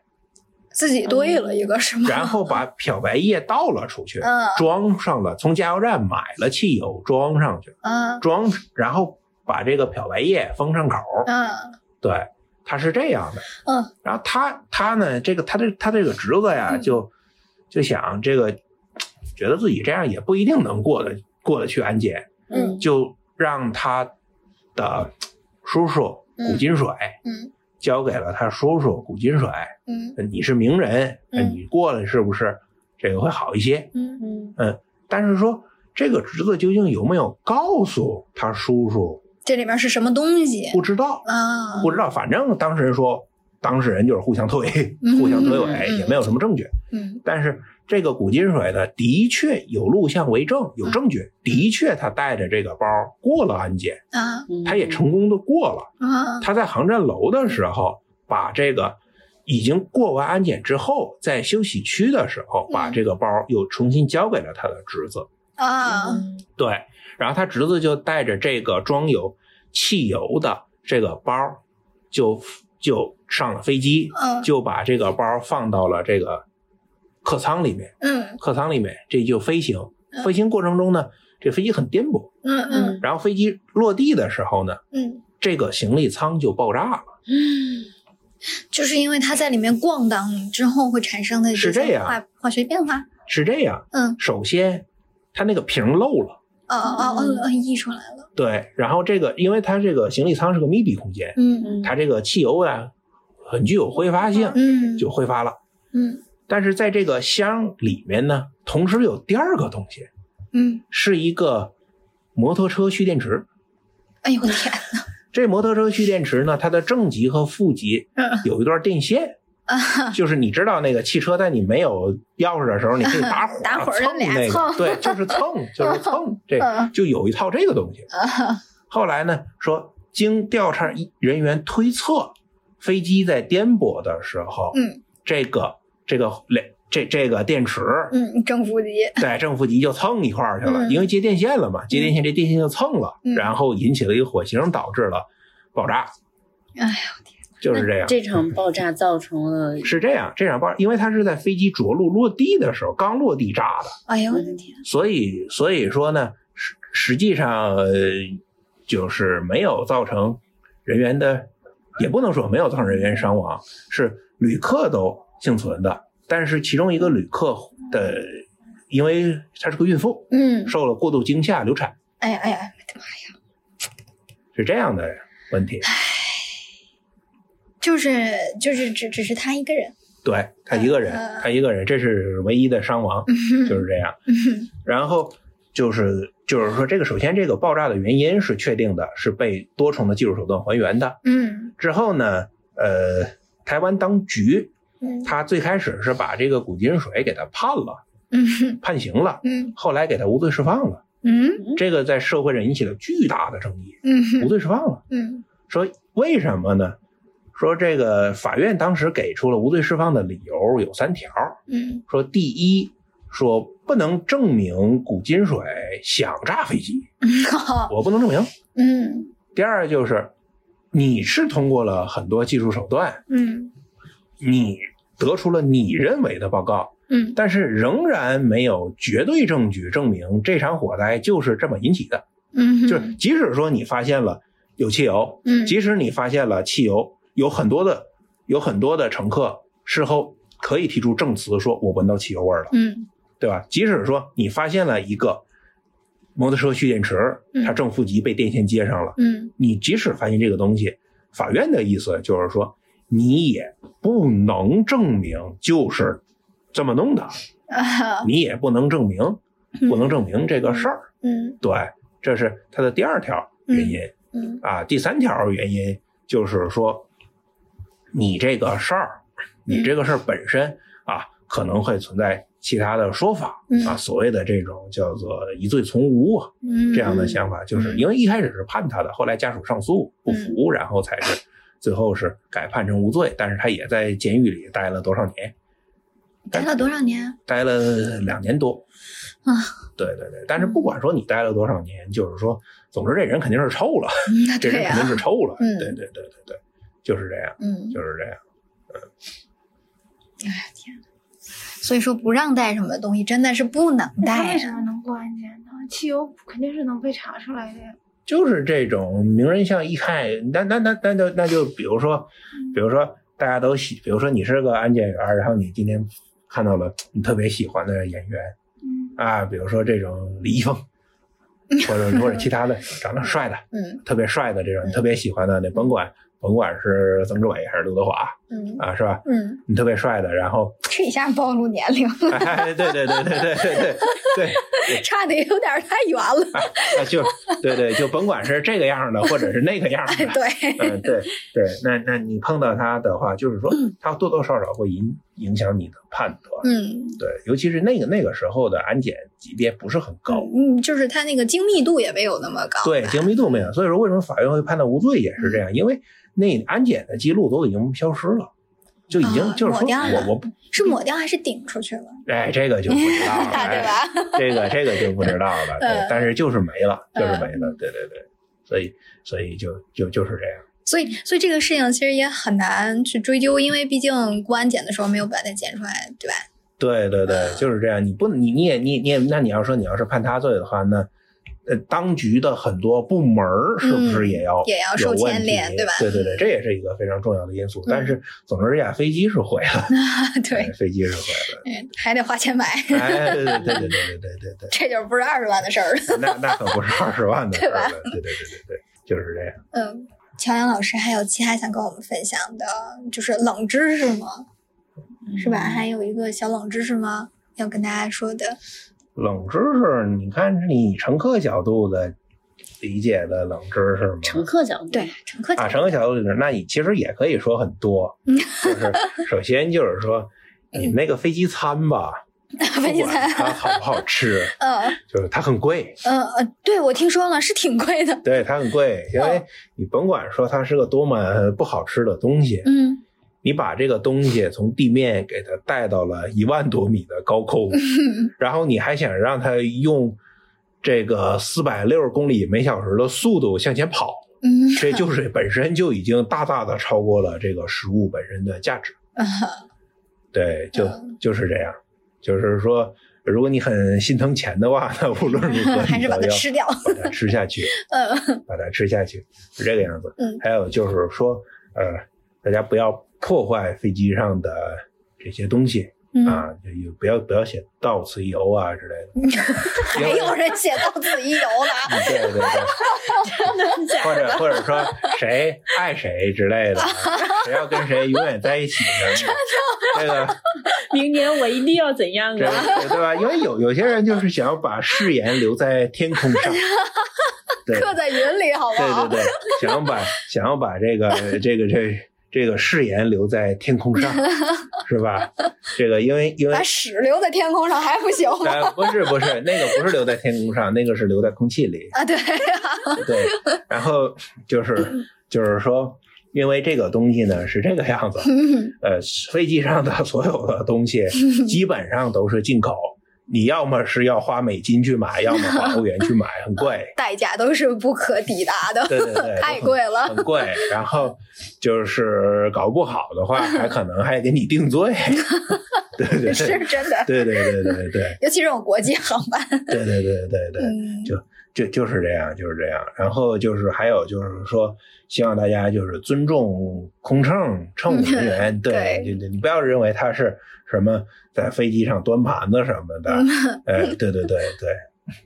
自己兑了一个是吗？然后把漂白液倒了出去，嗯。装上了，从加油站买了汽油装上去，嗯。装，然后把这个漂白液封上口。嗯。对，他是这样的。嗯。然后他他呢，这个他这他这个侄子呀，嗯。就就想这个，觉得自己这样也不一定能过得过得去安检，嗯。就让他的 [tsk] 叔叔嗯。古金水嗯交给了他叔叔古金水。嗯你是名人，嗯你过来是不是这个会好一些？嗯，嗯但是说这个侄子究竟有没有告诉他叔叔，这里面是什么东西不知道，啊？不知道。反正当事人说，当事人就是互相推，嗯互相推诿，嗯嗯也没有什么证据。嗯但是这个古金水呢，的确有录像为证，有证据，嗯的确他带着这个包过了安检，啊。嗯。他也成功的过了。啊。他在航站楼的时候，把这个已经过完安检之后，在休息区的时候，把嗯。这个包又重新交给了他的侄子。啊。嗯。对，然后他侄子就带着这个装有汽油的这个包，就就上了飞机，嗯。就把这个包放到了这个客舱里面。嗯客舱里面这就飞行，嗯飞行过程中呢，这飞机很颠簸，嗯嗯然后飞机落地的时候呢，嗯，这个行李舱就爆炸了。嗯就是因为它在里面咣当之后会产生的些是这样化化学变化。是这样，嗯首先它那个瓶漏了。哦哦哦哦，溢出来了。对，然后这个，因为它这个行李舱是个密闭空间，嗯嗯它这个汽油啊很具有挥发性，嗯就挥发了。嗯但是在这个箱里面呢，同时有第二个东西，嗯，是一个摩托车蓄电池。哎呦我天呐！这摩托车蓄电池呢，它的正极和负极嗯有一段电线，啊就是你知道那个汽车在你没有钥匙的时候，你可以打火 [laughs] 打火儿蹭那个，对，就是蹭，[laughs] 就是蹭，这嗯就有一套这个东西。啊后来呢，说经调查人员推测，飞机在颠簸的时候，嗯这个这个两这这个电池嗯，正负极。对正负极就蹭一块儿去了，嗯因为接电线了嘛，接电线这电线就蹭了，嗯然后引起了一个火星，导致了爆炸，哎呀，就是这样。这场爆炸 [laughs] 造成了是这样，这场爆，因为它是在飞机着陆落地的时候刚落地炸的，哎呦我的天！所以所以说呢，实实际上呃就是没有造成人员的，也不能说没有造成人员伤亡，是旅客都幸存的，但是其中一个旅客的，因为她是个孕妇，嗯，受了过度惊吓流产，哎呀哎呀，我的妈呀！是这样的问题。唉就是就是只只是他一个人。对他一个人嗯，他一个人，这是唯一的伤亡，就是这样。嗯然后就是就是说，这个首先这个爆炸的原因是确定的，是被多重的技术手段还原的。嗯之后呢，呃，台湾当局嗯他最开始是把这个古金水给他判了，嗯判刑了，嗯后来给他无罪释放了。嗯这个在社会上引起了巨大的争议，无嗯罪释放了。嗯说为什么呢？说这个法院当时给出了无罪释放的理由有三条。嗯说第一，说不能证明古金水想炸飞机，[laughs] 我不能证明。嗯第二就是，你是通过了很多技术手段，嗯你得出了你认为的报告，嗯但是仍然没有绝对证据证明这场火灾就是这么引起的。嗯，就是即使说你发现了有汽油，嗯即使你发现了汽油有很多的有很多的乘客事后可以提出证词说我闻到汽油味了。嗯对吧？即使说你发现了一个摩托车蓄电池，嗯它正负极被电线接上了，嗯你即使发现这个东西，法院的意思就是说，你也不能证明就是这么弄的，啊你也不能证明，不能证明这个事儿。嗯。对，这是他的第二条原因、嗯啊。第三条原因就是说，你这个事儿，你这个事儿本身啊，可能会存在其他的说法嗯啊，所谓的这种叫做疑罪从无这样的想法，就是因为一开始是判他的，后来家属上诉不服，然后才是最后是改判成无罪，但是他也在监狱里待了多少年？待了多少年？待了两年多。啊，对对对，但是不管说你待了多少年，就是说，总之这人肯定是臭了，[laughs] 这人肯定，是臭了。嗯对对对对对，就是这样，嗯，就是这样。哎呀天呐，所以说不让带什么东西，真的是不能带啊。为什么能过安检呢？汽油肯定是能被查出来的呀。就是这种名人像一看，那那那那就那就比如说，比如说大家都喜，比如说你是个安检员，然后你今天看到了你特别喜欢的演员嗯啊，比如说这种李易峰，[laughs] 或者或者其他的长得帅的、嗯特别帅的这种你特别喜欢的，那甭管甭管是曾志伟还是刘德华嗯。啊，是吧？嗯，你特别帅的，然后 [laughs] 这一下暴露年龄，哎，对对对对对对对对，[laughs] 差的有点太远了。啊就对对，就甭管是这个样的，或者是那个样的，对，嗯，对对，那那你碰到他的话，就是说他多多少少会影影响你的判断，嗯。对，尤其是那个那个时候的安检级别不是很高，嗯，就是他那个精密度也没有那么高。对，精密度没有，所以说为什么法院会判他无罪也是这样，因为那安检的记录都已经消失了，就已经、啊就是说抹掉了我我不是抹掉还是顶出去了？哎 [laughs] [laughs] 这个就不知道了，对哎吧？这个这个就不知道了，但是就是没了，就是嗯没了，对对对，所以所以就就就是这样。所以，所以这个事情其实也很难去追究，因为毕竟过安检的时候没有把它检出来，对吧？对对对，嗯就是这样。你不，你你也你你也，那你要说你要是判他罪的话，那呃，当局的很多部门儿是不是也要、嗯也要受牵连对吧对对对，这也是一个非常重要的因素。但是总之，这架飞机是毁了，[laughs] 对哎，飞机是毁了。嗯，还得花钱买，哎，对对对对对对对对对，[laughs] 这就不是二十万的事儿了。[laughs] 那那可不是二十万的事儿对。对对对对对，就是这样。嗯，乔阳老师还有其他想跟我们分享的，就是冷知识吗？是吧？还有一个小冷知识吗？要跟大家说的。冷知识，你看是你乘客角度的理解的冷知识吗？乘客角度，对，乘客啊，乘客角度里面，那你其实也可以说很多，嗯就是首先就是说，你那个飞机餐吧，[laughs] 飞机餐，它好不好吃，[laughs] 嗯就是它很贵，对我听说了，是挺贵的。对，它很贵，因为你甭管说它是个多么不好吃的东西，嗯你把这个东西从地面给它带到了一万多米的高空，[laughs] 然后你还想让它用这个四百六十公里每小时的速度向前跑，嗯这就是本身就已经大大的超过了这个食物本身的价值。啊对，就嗯就是这样，就是说，如果你很心疼钱的话，那无论如何 [laughs] 还是把它吃掉。把它吃下去，嗯把它吃下去，是这个样子。嗯还有就是说，呃，大家不要破坏飞机上的这些东西嗯，啊，就也不要不要写到此一游啊之类的。[laughs] 还有人写到此一游呢。[laughs] 对对对，或者或者说谁爱谁之类的，[laughs] 谁要跟谁永远在一起的，这个明年我一定要怎样这啊？对吧？因为有有些人就是想要把誓言留在天空上，对刻在云里，好不好？对对对，想要把想要把这个这个这这个誓言留在天空上，[laughs] 是吧？这个因为因为把屎留在天空上还不行吗？呃不是不是那个不是留在天空上，那个是留在空气里，啊，对，对，然后就是 [laughs] 就是说。因为这个东西呢是这个样子，[laughs] 呃，飞机上的所有的东西基本上都是进口，你要么是要花美金去买，要么花欧元去买，很贵。[laughs] 代价都是不可抵达的，对对对，[laughs] 太贵了。很贵。然后就是搞不好的话，[laughs] 还可能还给你定罪。对对对，是真的，对对对对对尤其这种国际航班，对对对对对，嗯，就就就是这样，就是这样。然后就是还有就是说，希望大家就是尊重空乘乘务人员，对对对对，你不要认为他是什么在飞机上端盘子什么的，呃，[laughs] 对对对对，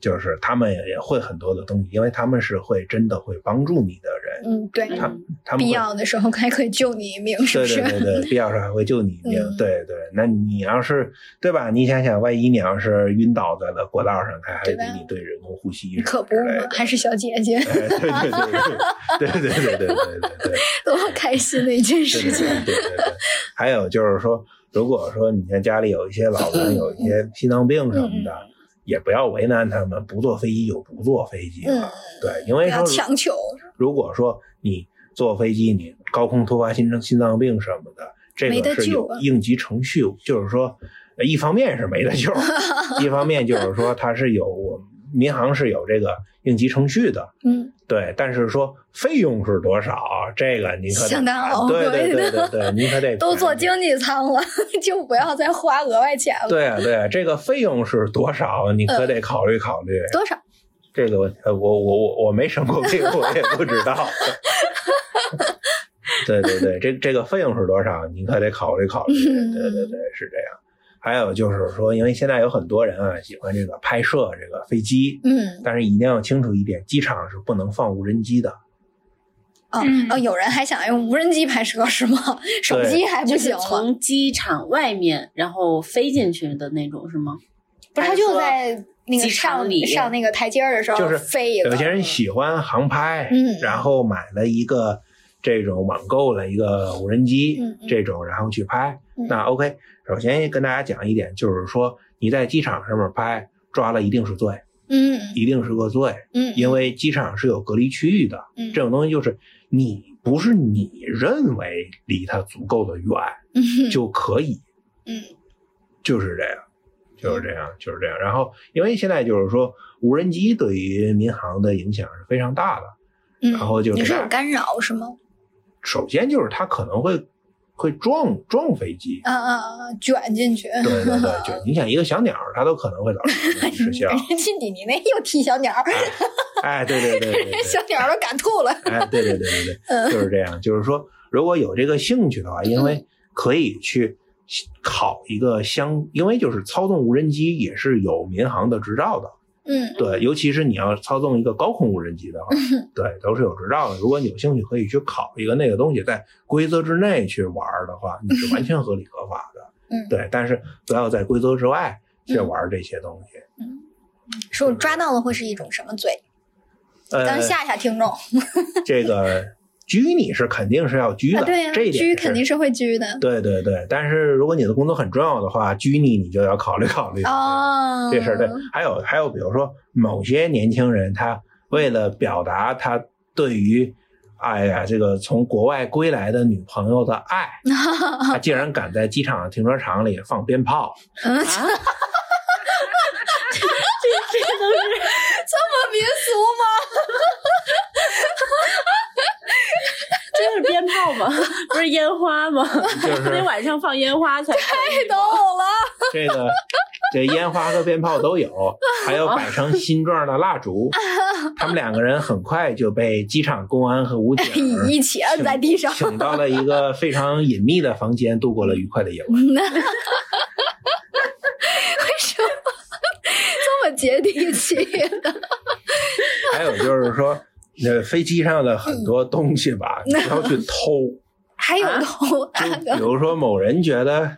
就是他们也会很多的东西，因为他们是会真的会帮助你的人，嗯，对，他他们必要的时候还可以救你一命，是是？对对对，必要时候还会救你一命。嗯对对，那你要是对吧？你想想，万一你要是晕倒在了过道上，他还给你对人工呼吸可不。还是小姐姐，哎，对对对对对对对对对对对对 [laughs] 多开心的一件事情。对对对对。还有就是说，如果说你像家里有一些老人有一些心脏病什么的，也不要为难他们，不坐飞机就不坐飞机了。对，因为说强求。如果说你坐飞机，你高空突发心脏心脏病什么的，这个是有应急程序，就是说，一方面是没得救，[laughs] 一方面就是说它是有我们民航是有这个应急程序的。嗯。对，但是说费用是多少，这个你可相当昂贵的。对对对对对，您可得 [laughs] 都坐经济舱了，就不要再花额外钱了。对啊对啊，这个费用是多少，你可得考虑考虑。多少？这个问题，我我我我没生过病，我也不知道。[laughs] 对对对，这这个费用是多少，你可得考虑考虑。对对对，[laughs] 是这样。还有就是说，因为现在有很多人啊喜欢这个拍摄这个飞机，嗯，但是一定要清楚一点，机场是不能放无人机的。哦哦，有人还想用无人机拍摄是吗？手机还不行从机场外面然后飞进去的那种是吗？不是，他就在那个上里上那个台阶的时候，就是飞一个。有些人喜欢航拍，嗯，然后买了一个这种网购了一个无人机，这种然后去拍，那 OK。首先跟大家讲一点，就是说你在机场上面拍，抓了一定是罪，嗯，一定是个罪，嗯，因为机场是有隔离区域的，嗯，这种东西就是你不是你认为离它足够的远，嗯，就可以，嗯，就是这样，就是这样，就是这样。然后，因为现在就是说无人机对于民航的影响是非常大的，嗯，然后就是你是有干扰是吗？首先就是它可能会。会撞撞飞机，啊啊啊！卷进去，对对对，卷。[laughs] 你想一个小鸟，它都可能会导致 [laughs] 失效。亲弟，你那又踢小鸟？哎，对对对对，[laughs] 小鸟都赶吐了。哎，对对对对对，就是这样。就是说，如果有这个兴趣的话，因为可以去考一个相，因为就是操纵无人机也是有民航的执照的。嗯，对，尤其是你要操纵一个高空无人机的话，对，都是有执照的。如果你有兴趣，可以去考一个那个东西，在规则之内去玩的话，你是完全合理合法的。嗯，对，但是不要在规则之外去玩这些东西。嗯，说抓到了会是一种什么罪？咱吓吓听众。[laughs] 这个。拘你是肯定是要拘的，对呀，这一点拘肯定是会拘的。对对对，但是如果你的工作很重要的话，拘你你就要考虑考虑哦。这事儿。对，还有还有，比如说某些年轻人，他为了表达他对于哎呀这个从国外归来的女朋友的爱，[laughs] 他竟然敢在机场停车场里放鞭炮。啊！这这都是这么民俗吗？这是鞭炮吗？烟花吗？就是 [laughs] 得晚上放烟花才太逗了。这个这烟花和鞭炮都有，还有摆成心状的蜡烛。[laughs] 他们两个人很快就被机场公安和武警 [laughs] 一起摁在地上，请到了一个非常隐秘的房间，度过了愉快的夜晚。为什么这么接地气呢？还有就是说。那飞机上的很多东西吧，你不要去偷。还有偷，就比如说某人觉得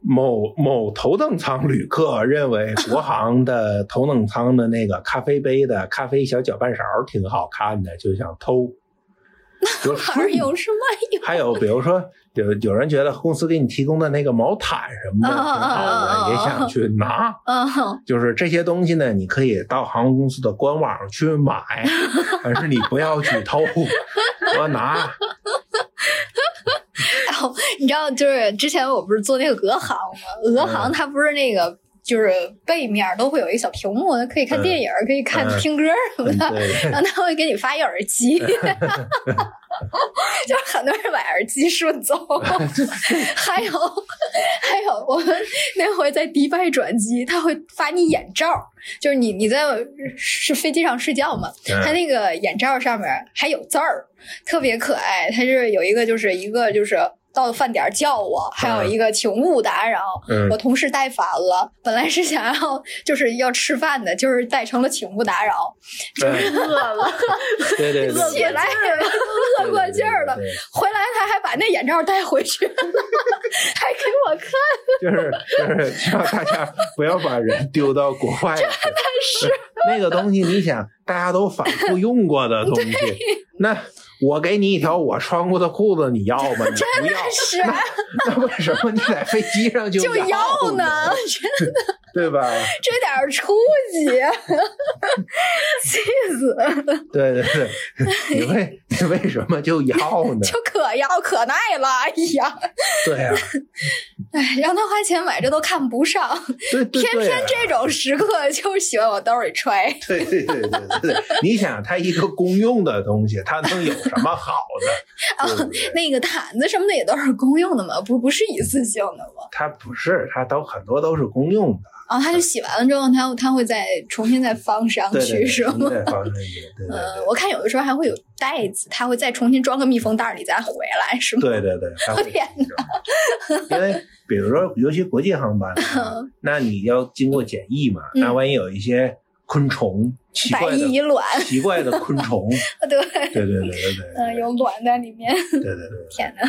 某某头等舱旅客认为 [laughs] 国航的头等舱的那个咖啡杯的咖啡小搅拌勺挺好看的，就想偷。那玩意儿有什么用？还有比如说。有有人觉得公司给你提供的那个毛毯什么的挺好的，也想去拿。[laughs] 就是这些东西呢，你可以到航空公司的官网去买，[laughs] 但是你不要去偷和拿。你知道，就是之前我不是做那个俄航吗？俄航它不是那个。就是背面都会有一个小屏幕，可以看电影，可以看听歌什么的。然后他会给你发一耳机，[laughs] 就是很多人把耳机顺走。[laughs] 还有还有，我们那回在迪拜转机，他会发你眼罩，就是你你在是飞机上睡觉嘛，他那个眼罩上面还有字儿，特别可爱。它是有一个就是一个就是。到饭点叫我，还有一个请勿打扰。我同事带反了，本来是想要就是要吃饭的，就是带成了请勿打扰，就是饿了，[laughs] 对对对，起来饿过劲儿了，回来他还把那眼罩带回去了，还给我看，[laughs] 就是就是希望大家不要把人丢到国外，真的是。[laughs] 那个东西，你想大家都反复用过的东西，那。我给你一条我穿过的裤子，你要吗？你不要，是那那为什么你在飞机上就就要要呢？[laughs] 真的，对吧？这点儿出息，气死了！对对对，你为你为什么就要呢？就可要可耐了，哎呀，对呀、哎，让他花钱买这都看不上，对对偏偏这种时刻就是喜欢往兜里揣。对对对对对对，你想，它一个公用的东西，它能有什么好的？[laughs] 对不对那个毯子什么的也都是公用的嘛，不不是一次性的吗？它不是，它都很多都是公用的。然后他就洗完了之后，他他会再重新再放上去，是吗？再放上去，对对呃，我看有的时候还会有袋子，他会再重新装个密封袋里再回来，是吗？对 [laughs] 对对，天哪！因为比如说，尤其国际航班啊，[laughs] 那你要经过检疫嘛，嗯那万一有一些昆虫，奇百怪的卵，奇怪的昆虫，[laughs] 对，对对对对对，嗯，有卵在里面。对对对对，天哪！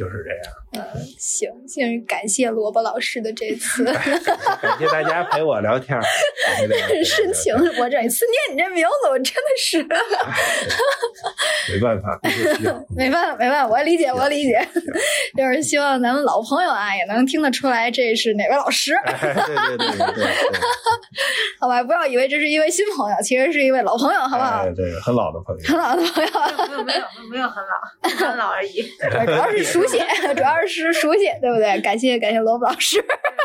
就是这样。嗯，行，先，感谢萝卜老师的这次 [laughs] 感谢大家陪我聊天儿，感谢大家陪我聊天 [laughs] 深情。我这次念你这名字，我真的是 [laughs] 没办法，没办法，没办法，我理解，我理解。就是希望咱们老朋友啊，也能听得出来这是哪位老师，哎对对对对好吧？不要以为这是一位新朋友，其实是一位老朋友，好不好哎？对，很老的朋友。很老的朋友，没有没有没有很老，很老而已。主要是书写，[laughs] 主要是书写，对不对？[laughs] 感谢感谢萝卜老师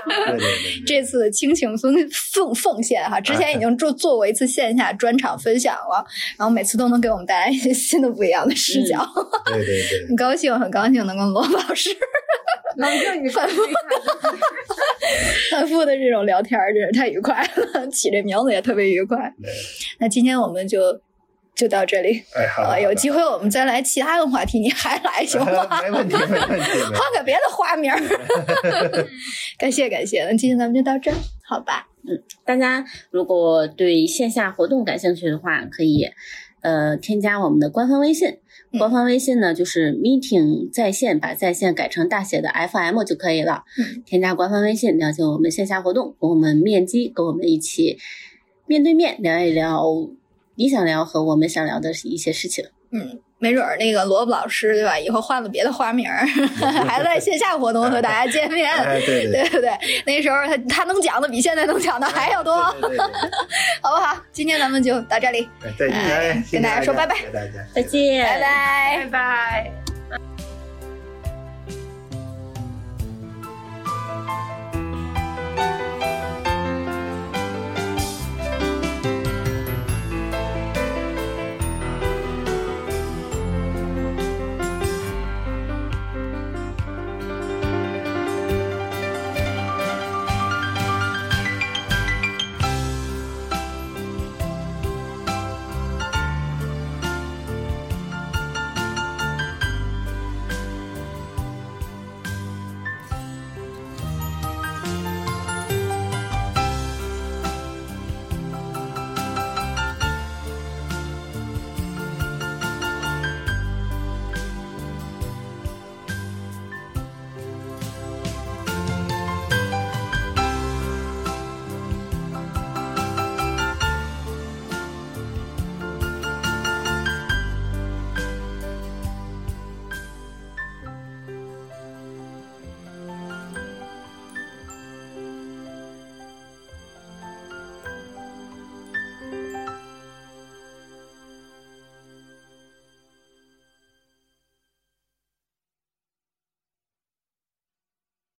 对对对对，[laughs] 这次倾情奉奉奉献哈，之前已经做做过一次线下专场分享了，然后每次都能给我们带来一些新的不一样的视角，对对对很高兴，很高兴能跟罗布老师冷静，你反复反复的这种聊天儿，真是太愉快了，起这名字也特别愉快。那今天我们就就到这里，哎，好呃，有机会我们再来其他的话题，你还来行吗？[laughs] 没问题，没问题，[laughs] 换个别的花名儿。[laughs] 感谢感谢，那今天咱们就到这儿，好吧？嗯大家如果对线下活动感兴趣的话，可以呃添加我们的官方微信。嗯官方微信呢就是 meeting 在线，把在线改成大写的 FM 就可以了。嗯添加官方微信，了解我们线下活动，跟我们面基，跟我们一起面对面聊一聊你想聊和我们想聊的一些事情。嗯，没准儿那个萝卜老师对吧？以后换了别的花名儿，[laughs] 还在线下活动和大家见面。哎，对对 [laughs] 对不对？那时候他他能讲的比现在能讲的还要多，对对对 [laughs] 好不好？今天咱们就到这里，对，再见，跟大家说拜拜谢谢大家，再见，拜拜拜。拜。